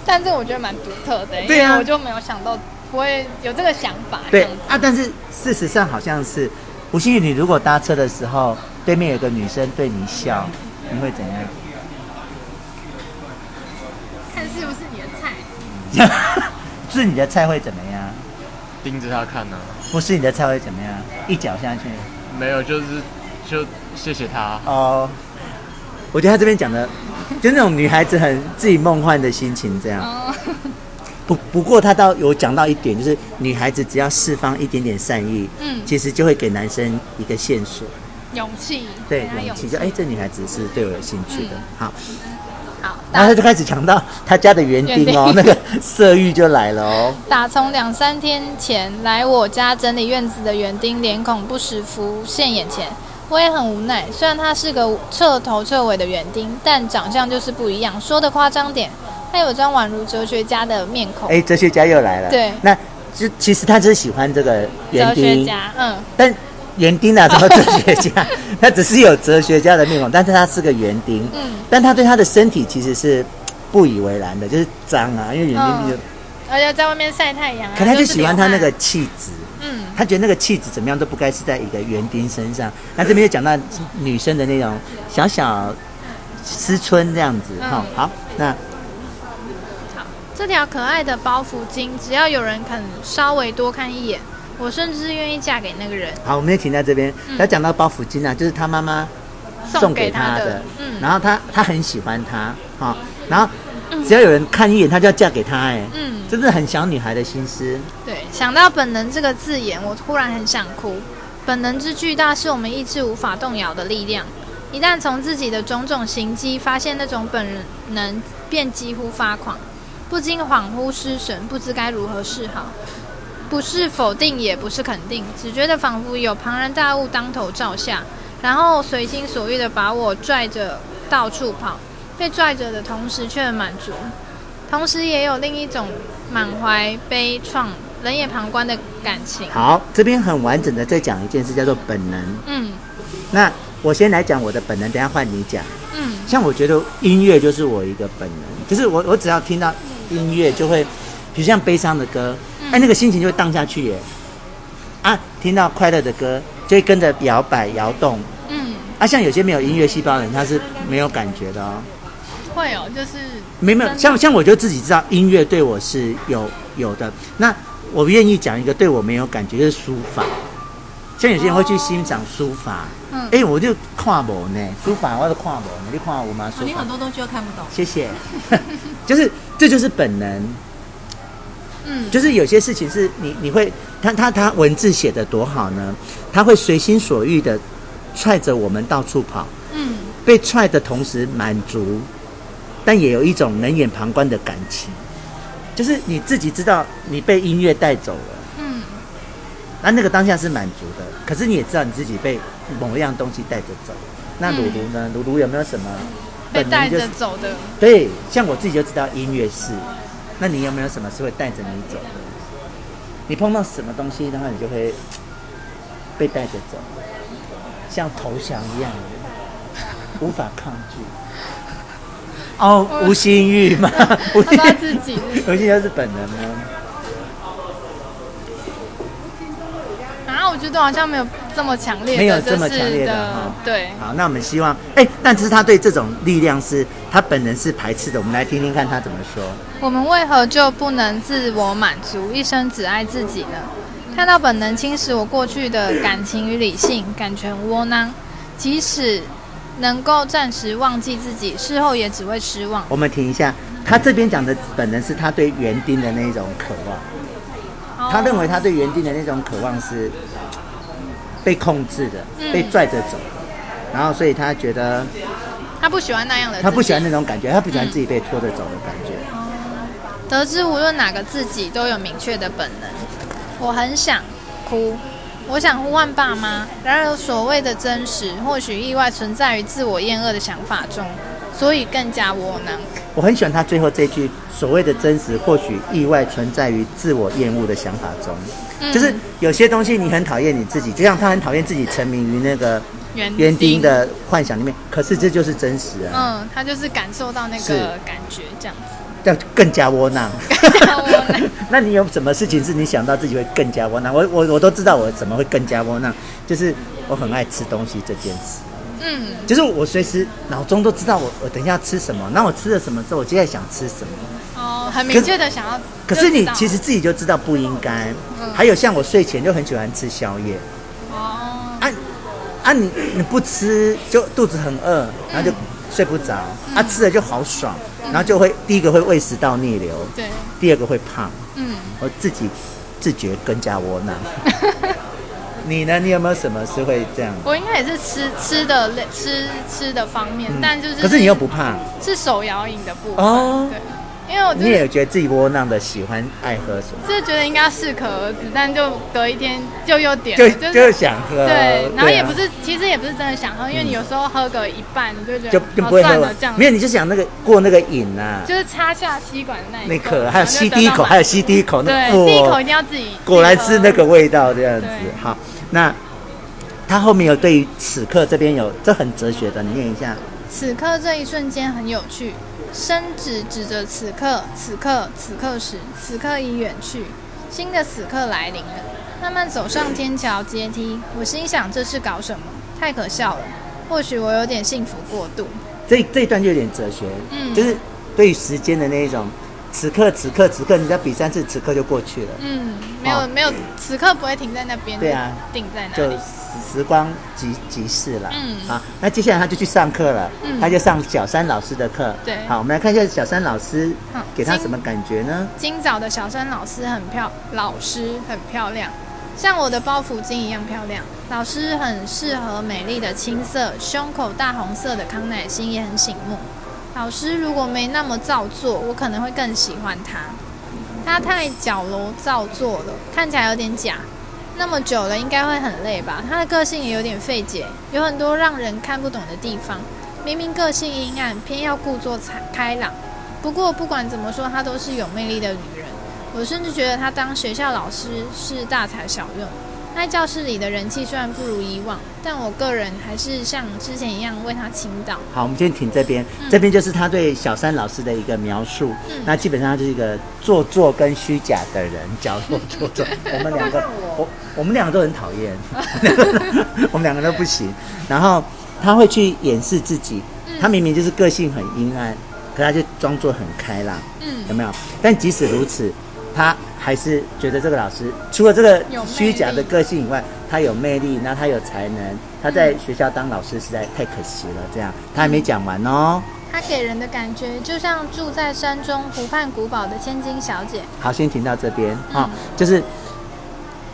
但这我觉得蛮独特的，对啊，我就没有想到不会有这个想法。对啊，但是事实上好像是，吴欣宇，你如果搭车的时候，对面有个女生对你笑，你会怎样？看是不是你的菜？是你的菜会怎么样？盯着他看呢、啊，不是你的菜会怎么样？一脚下去？没有，就是就谢谢他哦。我觉得他这边讲的，就那种女孩子很自己梦幻的心情这样。哦、不不过他倒有讲到一点，就是女孩子只要释放一点点善意，嗯，其实就会给男生一个线索，勇气，对，勇气，就哎，这女孩子是对我有兴趣的，嗯、好。好，然后他就开始讲到他家的园丁哦，那个色欲就来了哦。打从两三天前来我家整理院子的园丁，脸孔不时浮现眼前，我也很无奈。虽然他是个彻头彻尾的园丁，但长相就是不一样。说的夸张点，他有张宛如哲学家的面孔。哎，哲学家又来了。对，那就其实他只是喜欢这个园丁。哲学家，嗯，但。园丁啊，什么哲学家？他只是有哲学家的面孔，但是他是个园丁。嗯，但他对他的身体其实是不以为然的，就是脏啊，因为园丁就，而且在外面晒太阳。啊可他就喜欢他那个气质。嗯，他觉得那个气质怎么样都不该是在一个园丁身上。那这边就讲到女生的那种小小思春这样子哈。好，那好，这条可爱的包袱巾，只要有人肯稍微多看一眼。我甚至愿意嫁给那个人。好，我们先停在这边。嗯、他讲到包袱巾啊，就是他妈妈送给他的。然后他他很喜欢他，哈、哦。然后只要有人看一眼，他就要嫁给他，哎。嗯。真的很小女孩的心思。对，想到本能这个字眼，我突然很想哭。本能之巨大，是我们意志无法动摇的力量。一旦从自己的种种行迹发现那种本能，便几乎发狂，不禁恍惚失神，不知该如何是好。不是否定，也不是肯定，只觉得仿佛有庞然大物当头照下，然后随心所欲的把我拽着到处跑。被拽着的同时却很满足，同时也有另一种满怀悲怆、冷眼旁观的感情。好，这边很完整的再讲一件事，叫做本能。嗯，那我先来讲我的本能，等下换你讲。嗯，像我觉得音乐就是我一个本能，就是我我只要听到音乐就会，比如像悲伤的歌。哎，那个心情就会荡下去耶！啊，听到快乐的歌，就会跟着摇摆摇动。嗯。啊，像有些没有音乐细胞的人，他是没有感觉的哦。会有，就是没没有，像像我就自己知道音乐对我是有有的。那我愿意讲一个对我没有感觉，就是书法。像有些人会去欣赏书法。嗯。哎，我就看不呢，书法我都看不，你看我吗？书法。你很多东西都看不懂。谢谢。就是这就是本能。嗯，就是有些事情是你你会，他他他文字写的多好呢，他会随心所欲的踹着我们到处跑，嗯，被踹的同时满足，但也有一种冷眼旁观的感情，就是你自己知道你被音乐带走了，嗯，那那个当下是满足的，可是你也知道你自己被某一样东西带着走，那鲁鲁呢？鲁鲁有没有什么被带着走的？对，像我自己就知道音乐是。那你有没有什么是会带着你走的？你碰到什么东西的话，你就会被带着走，像投降一样，无法抗拒。哦，吴心玉吗？吴心玉自己，吴心玉是本人吗？我觉得好像没有这么强烈，没有这么强烈的哈。对，好，那我们希望，哎，但是他对这种力量是他本人是排斥的。我们来听听看他怎么说。我们为何就不能自我满足，一生只爱自己呢？看到本能侵蚀我过去的感情与理性，感觉窝囊。即使能够暂时忘记自己，事后也只会失望。我们停一下，他这边讲的本能是他对园丁的那种渴望，他认为他对园丁的那种渴望是被控制的，被拽着走，然后所以他觉得他不喜欢那样的，他不喜欢那种感觉，他不喜欢自己被拖着走的感觉。得知无论哪个自己都有明确的本能，我很想哭。我想呼唤爸妈，然而所谓的真实，或许意外存在于自我厌恶的想法中，所以更加窝囊。我很喜欢他最后这句：所谓的真实，或许意外存在于自我厌恶的想法中。嗯、就是有些东西你很讨厌你自己，就像他很讨厌自己沉迷于那个园丁的幻想里面，可是这就是真实啊。嗯，他就是感受到那个感觉，这样子。要更加窝囊，那你有什么事情是你想到自己会更加窝囊？我我我都知道我怎么会更加窝囊，就是我很爱吃东西这件事。嗯，就是我随时脑中都知道我我等一下要吃什么，那我吃了什么之后，我接下来想吃什么。哦，很明确的想要。可是你其实自己就知道不应该。嗯。还有像我睡前就很喜欢吃宵夜。哦。啊啊！你你不吃就肚子很饿，然后就睡不着。啊，吃了就好爽。然后就会第一个会胃食道逆流，对，第二个会胖，嗯，我自己自觉更加窝囊。你呢？你有没有什么是会这样？我应该也是吃吃的类吃吃的方面，嗯、但就是可是你又不胖，是手摇饮的部分哦，对。因为我、就是、你也觉得自己窝囊的喜欢爱喝什么？就是觉得应该适可而止，但就隔一天就又点，就就想喝。对，然后也不是，啊、其实也不是真的想喝，因为你有时候喝个一半，你就觉得就就不会喝了这样。没有，你就想那个过那个瘾啊，就是插下吸管的那一那颗，还有吸第一口，还有吸第一口，那对，第一口一定要自己果然是那个味道这样子。好，那他后面有对于此刻这边有这很哲学的，你念一下。此刻这一瞬间很有趣。伸指指着此刻，此刻，此刻时，此刻已远去，新的此刻来临了。慢慢走上天桥阶梯，我心想：这是搞什么？太可笑了。或许我有点幸福过度。这这一段就有点哲学，嗯，就是对于时间的那一种。此刻，此刻，此刻，你再比三次，此刻就过去了。嗯，没有，哦、没有，此刻不会停在那边。对啊，定在那里。就时光即即逝了。嗯，好，那接下来他就去上课了。嗯，他就上小山老师的课。对，好，我们来看一下小山老师，给他什么感觉呢？今，今早的小山老师很漂，老师很漂亮，像我的包袱巾一样漂亮。老师很适合美丽的青色，胸口大红色的康乃馨也很醒目。老师如果没那么造作，我可能会更喜欢他。他太矫揉造作了，看起来有点假。那么久了，应该会很累吧？他的个性也有点费解，有很多让人看不懂的地方。明明个性阴暗，偏要故作开朗。不过不管怎么说，她都是有魅力的女人。我甚至觉得她当学校老师是大材小用。在教室里的人气虽然不如以往，但我个人还是像之前一样为他倾倒。好，我们先停这边，嗯、这边就是他对小三老师的一个描述。嗯、那基本上他就是一个做作跟虚假的人，矫揉做作。我们两个，我我们两个都很讨厌 我们两个都不行。然后他会去掩饰自己，他明明就是个性很阴暗，可他就装作很开朗。嗯，有没有？但即使如此，他。还是觉得这个老师除了这个虚假的个性以外，他有魅力，那他有才能，他在学校当老师实在太可惜了。这样，他还没讲完哦。他给人的感觉就像住在山中湖畔古堡的千金小姐。好，先停到这边啊、哦，就是，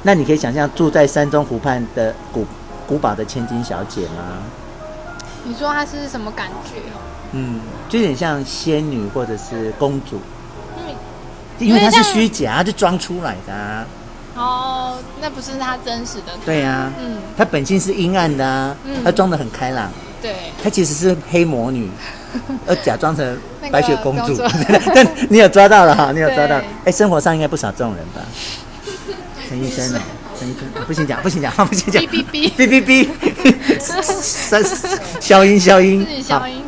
那你可以想象住在山中湖畔的古古堡的千金小姐吗？你说她是什么感觉？嗯，就有点像仙女或者是公主。因为他是虚假，就装出来的、啊。哦，那不是他真实的。对呀、啊，嗯，他本性是阴暗的啊，嗯、他装得很开朗。对，他其实是黑魔女，而假装成白雪公主。但你有抓到了哈，你有抓到。哎，生活上应该不少这种人吧？陈医生，陈医生，不行讲，不行讲，不行讲。哔哔哔哔哔哔，消音消音。自己消音。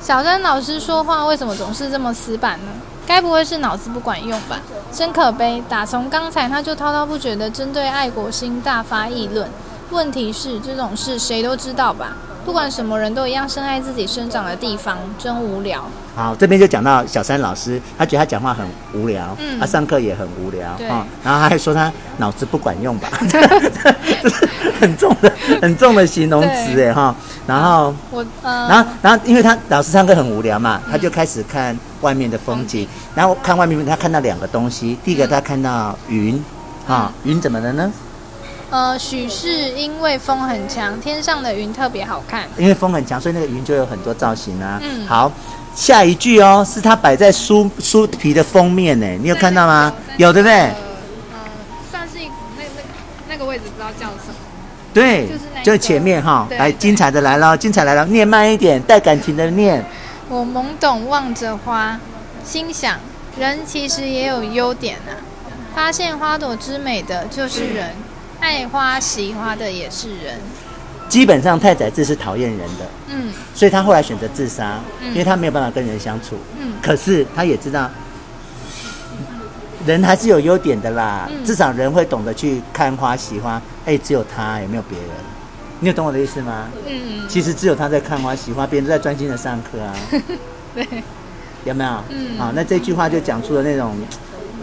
小山老师说话为什么总是这么死板呢？该不会是脑子不管用吧？真可悲！打从刚才他就滔滔不绝地针对爱国心大发议论。问题是这种事谁都知道吧？不管什么人都一样深爱自己生长的地方，真无聊。好，这边就讲到小三老师，他觉得他讲话很无聊，嗯，他上课也很无聊，对、哦，然后他还说他脑子不管用吧，这是很重的、很重的形容词哎哈。然后我，呃、然后，然后，因为他老师上课很无聊嘛，他就开始看外面的风景，嗯、然后看外面，他看到两个东西，第一个他看到云，啊、嗯，云怎么了呢？呃，许是因为风很强，天上的云特别好看。因为风很强，所以那个云就有很多造型啊。嗯，好，下一句哦，是它摆在书书皮的封面呢，你有看到吗？有对不对？呃，算是一那那那个位置不知道叫什么。对，就是那个，就前面哈，哦，来精彩的来了，精彩来了，念慢一点，带感情的念。我懵懂望着花，心想人其实也有优点啊，发现花朵之美的就是人。爱花惜花的也是人，基本上太宰治是讨厌人的，嗯，所以他后来选择自杀，嗯，因为他没有办法跟人相处，嗯，可是他也知道，人还是有优点的啦，嗯，至少人会懂得去看花喜花，哎，只有他，也没有别人？你有懂我的意思吗？嗯，其实只有他在看花喜花，别人都在专心的上课啊，对，有没有？嗯，好，那这句话就讲出了那种。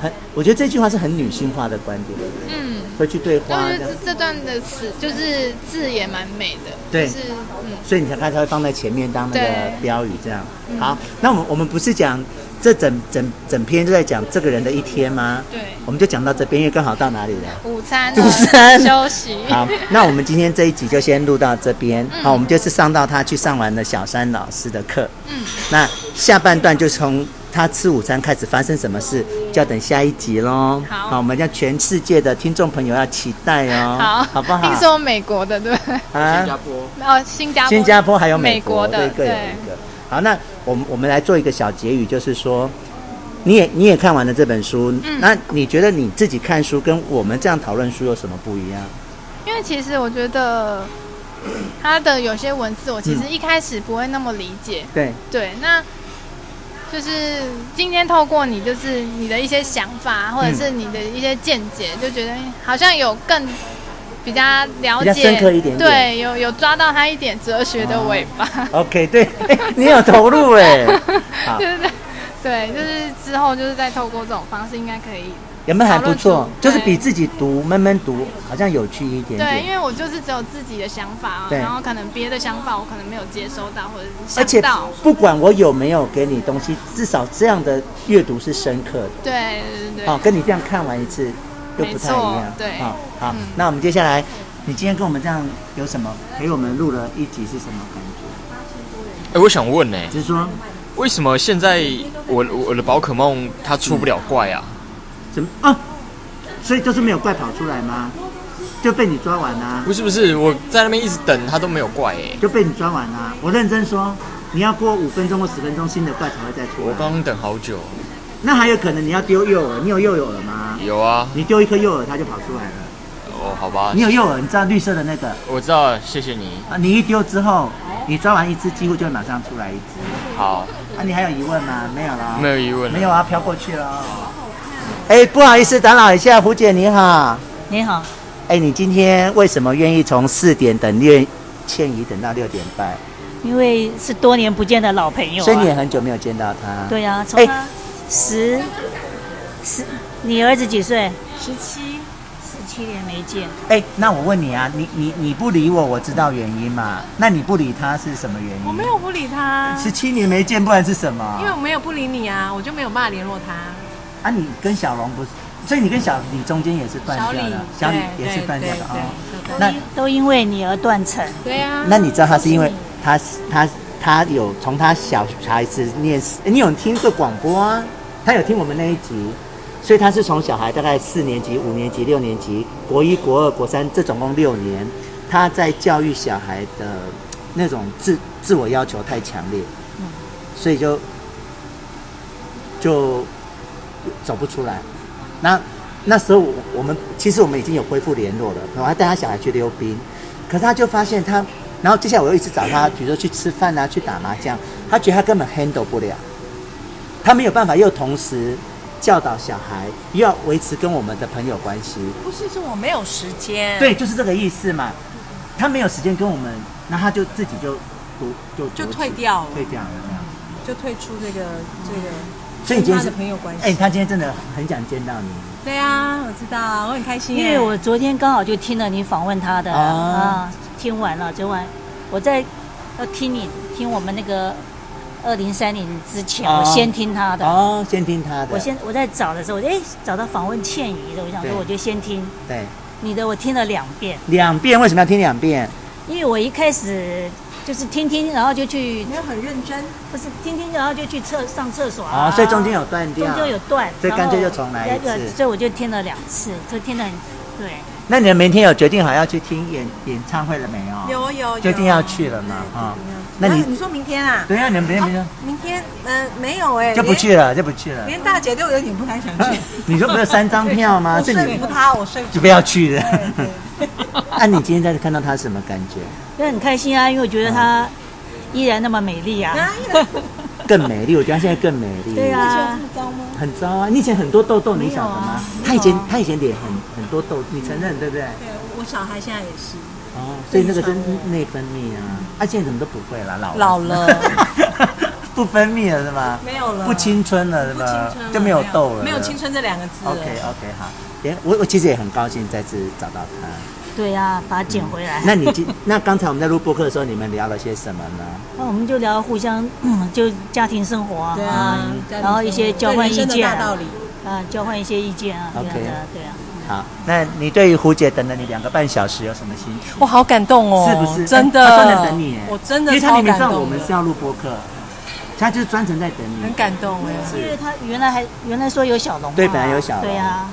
很，我觉得这句话是很女性化的观点。嗯，会去对花。就是这段的词，就是字也蛮美的。对，是嗯，所以你才看它会放在前面当那个标语这样。好，那我们我们不是讲这整整整篇都在讲这个人的一天吗？对，我们就讲到这边，因为刚好到哪里了？午餐，午餐休息。好，那我们今天这一集就先录到这边。好，我们就是上到他去上完了小山老师的课。嗯，那下半段就从。他吃午餐开始发生什么事，就要等下一集喽。好，好，我们让全世界的听众朋友要期待哦。好，好不好？听说美国的对不对？啊，新加坡。哦，新加坡。新加坡还有美国，美国的，对，各有一个。好，那我们我们来做一个小结语，就是说，你也你也看完了这本书，嗯，那你觉得你自己看书跟我们这样讨论书有什么不一样？因为其实我觉得他的有些文字，我其实一开始不会那么理解。嗯，对对，那。就是今天透过你，就是你的一些想法，或者是你的一些见解，嗯、就觉得好像有更比较了解，深刻一点点，对，有有抓到他一点哲学的尾巴。哦、OK，对，你有投入 哎，对对对，对，就是之后就是再透过这种方式，应该可以。有没有还不错？就是比自己读闷闷读好像有趣一点点。对，因为我就是只有自己的想法，然后可能别的想法我可能没有接收到，或者是而且不管我有没有给你东西，至少这样的阅读是深刻的。对对对。好，跟你这样看完一次又不太一样。对。好，好，那我们接下来，你今天跟我们这样有什么陪我们录了一集是什么感觉？哎，我想问呢，就是说，为什么现在我我的宝可梦它出不了怪啊？怎么啊？所以就是没有怪跑出来吗？就被你抓完啦、啊？不是不是，我在那边一直等，它都没有怪哎、欸，就被你抓完啦、啊。我认真说，你要过五分钟或十分钟，新的怪才会再出来。我刚刚等好久。那还有可能你要丢诱饵？你有诱饵了吗？有啊。你丢一颗诱饵，它就跑出来了。哦，好吧。你有诱饵？你知道绿色的那个？我知道，谢谢你。啊，你一丢之后，你抓完一只，几乎就会马上出来一只。好。啊，你还有疑问吗？没有了。没有疑问。没有啊，飘过去了。哎，不好意思，打扰一下，胡姐你好。你好。哎，你今天为什么愿意从四点等练倩怡等到六点半？因为是多年不见的老朋友、啊。所以你也很久没有见到他。对呀、啊，从他十十，你儿子几岁？十七，十七年没见。哎，那我问你啊，你你你不理我，我知道原因嘛？那你不理他是什么原因？我没有不理他。十七年没见，不然是什么？因为我没有不理你啊，我就没有办法联络他。啊，你跟小龙不是，所以你跟小李中间也是断掉的，小李也是断掉的哦。那都因为你而断层。对啊。那你知道他是因为他他他有从他小孩子念，你有听过广播啊？他有听我们那一集，所以他是从小孩大概四年级、五年级、六年级、国一、国二、国三，这总共六年，他在教育小孩的那种自自我要求太强烈，所以就就。走不出来，那那时候我我们其实我们已经有恢复联络了，我还带他小孩去溜冰，可是他就发现他然后接下来我又一直找他，比如说去吃饭啊，去打麻将，他觉得他根本 handle 不了，他没有办法又同时教导小孩，又要维持跟我们的朋友关系。不是说我没有时间。对，就是这个意思嘛。他没有时间跟我们，那他就自己就独就就退掉了，退掉了这样，就退出这个这个。所以你今天是朋友关系。哎，他今天真的很想见到你。对啊，我知道，我很开心。因为我昨天刚好就听了你访问他的啊，啊，听完了，昨晚我在要听你听我们那个二零三零之前，哦、我先听他的哦，先听他的。我先我在找的时候，哎，找到访问倩怡的，我想说我就先听。对。你的我听了两遍，两遍为什么要听两遍？因为我一开始就是听听，然后就去，没有很认真，不是听听，然后就去厕上厕所啊，所以中间有断掉，中间有断，所以干脆就重来一次，所以我就听了两次，就听了很对。那你们明天有决定好要去听演演唱会了没有？有有，决定要去了吗？啊。那你你说明天啊？对啊，你们明天明天明天嗯没有哎，就不去了就不去了。连大姐都有点不太想去。你说不是三张票吗？说服他，我说服就不要去了。那 你今天在看到他什么感觉？就很开心啊，因为我觉得他依然那么美丽啊。更美丽，我觉得他现在更美丽。对啊。很糟吗？很糟啊！你以前很多痘痘，你晓得吗？他以前他以前脸很很多痘，你承认对不对？对，我小孩现在也是。哦，所以那个是内分泌啊，啊，现在怎么都不会了，老老了，不分泌了是吗？没有了，不青春了是吧？就没有痘了，没有青春这两个字。OK OK 好，也我我其实也很高兴再次找到他。对呀，把它捡回来。那你今 那刚才我们在录播客的时候，你们聊了些什么呢？那我们就聊互相，就家庭生活啊，然后一些交换意见啊，交换一些意见啊，OK，对啊。好，那你对于胡姐等了你两个半小时有什么心情？我好感动哦，是不是？真的，他专程等你，我真的因为他明明知道我们是要录播客，他就是专程在等你，很感动哎。因为他原来还原来说有小龙，对，本来有小龙，对呀，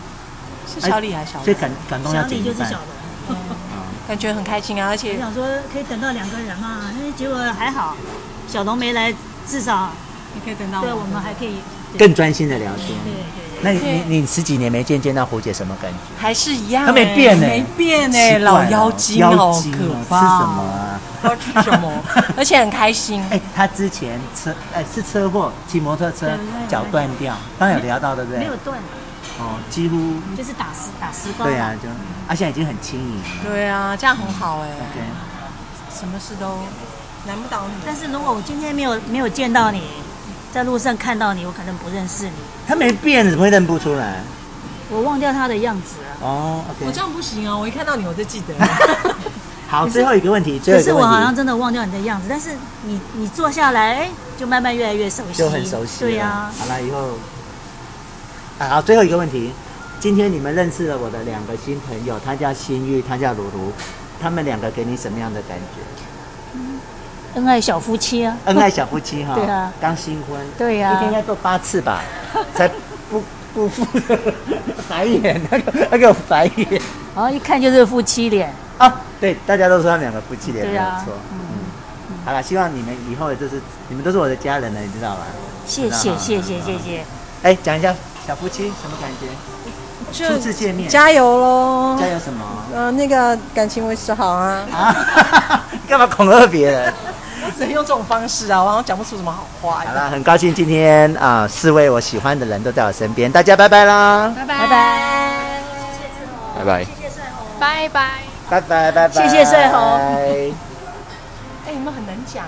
是小李还是小龙？所以感感动要剪一半，感觉很开心啊，而且我想说可以等到两个人嘛，那结果还好，小龙没来，至少你可以等到，对，我们还可以更专心的聊天，对对。那你你你十几年没见，见到胡姐什么感觉？还是一样，她没变呢，没变呢，老妖精好可怕。吃什么啊？吃什么？而且很开心。哎，她之前车哎是车祸，骑摩托车脚断掉，刚刚有聊到对不对？没有断。哦，几乎就是打湿打石膏。对啊，就啊现在已经很轻盈了。对啊，这样很好哎。OK，什么事都难不倒你。但是如果我今天没有没有见到你。在路上看到你，我可能不认识你。他没变，怎么会认不出来？我忘掉他的样子了。哦。我这样不行哦，我一看到你我就记得。好，最后一个问题，可是我好像真的忘掉你的样子，但是你你坐下来，哎，就慢慢越来越熟悉，就很熟悉。对呀。好了，以后啊，好，最后一个问题，今天你们认识了我的两个新朋友，他叫新玉，他叫如如，他们两个给你什么样的感觉？恩爱小夫妻啊，恩爱小夫妻哈，对啊，刚新婚，对呀，一天应该做八次吧，才不不负白眼，那个那个白眼，然后一看就是夫妻脸啊，对，大家都说他们两个夫妻脸没有错，嗯，好了，希望你们以后就是你们都是我的家人了，你知道吗？谢谢谢谢谢谢，哎，讲一下小夫妻什么感觉？初次见面，加油喽！加油什么？呃，那个感情维持好啊！啊，干嘛恐吓别人？我 只能用这种方式啊，我好像讲不出什么好话。好了，很高兴今天啊，四位我喜欢的人都在我身边，大家拜拜啦！拜拜拜拜，拜拜，谢谢帅红，拜拜，拜拜拜拜，谢谢帅红。哎，你们很能讲。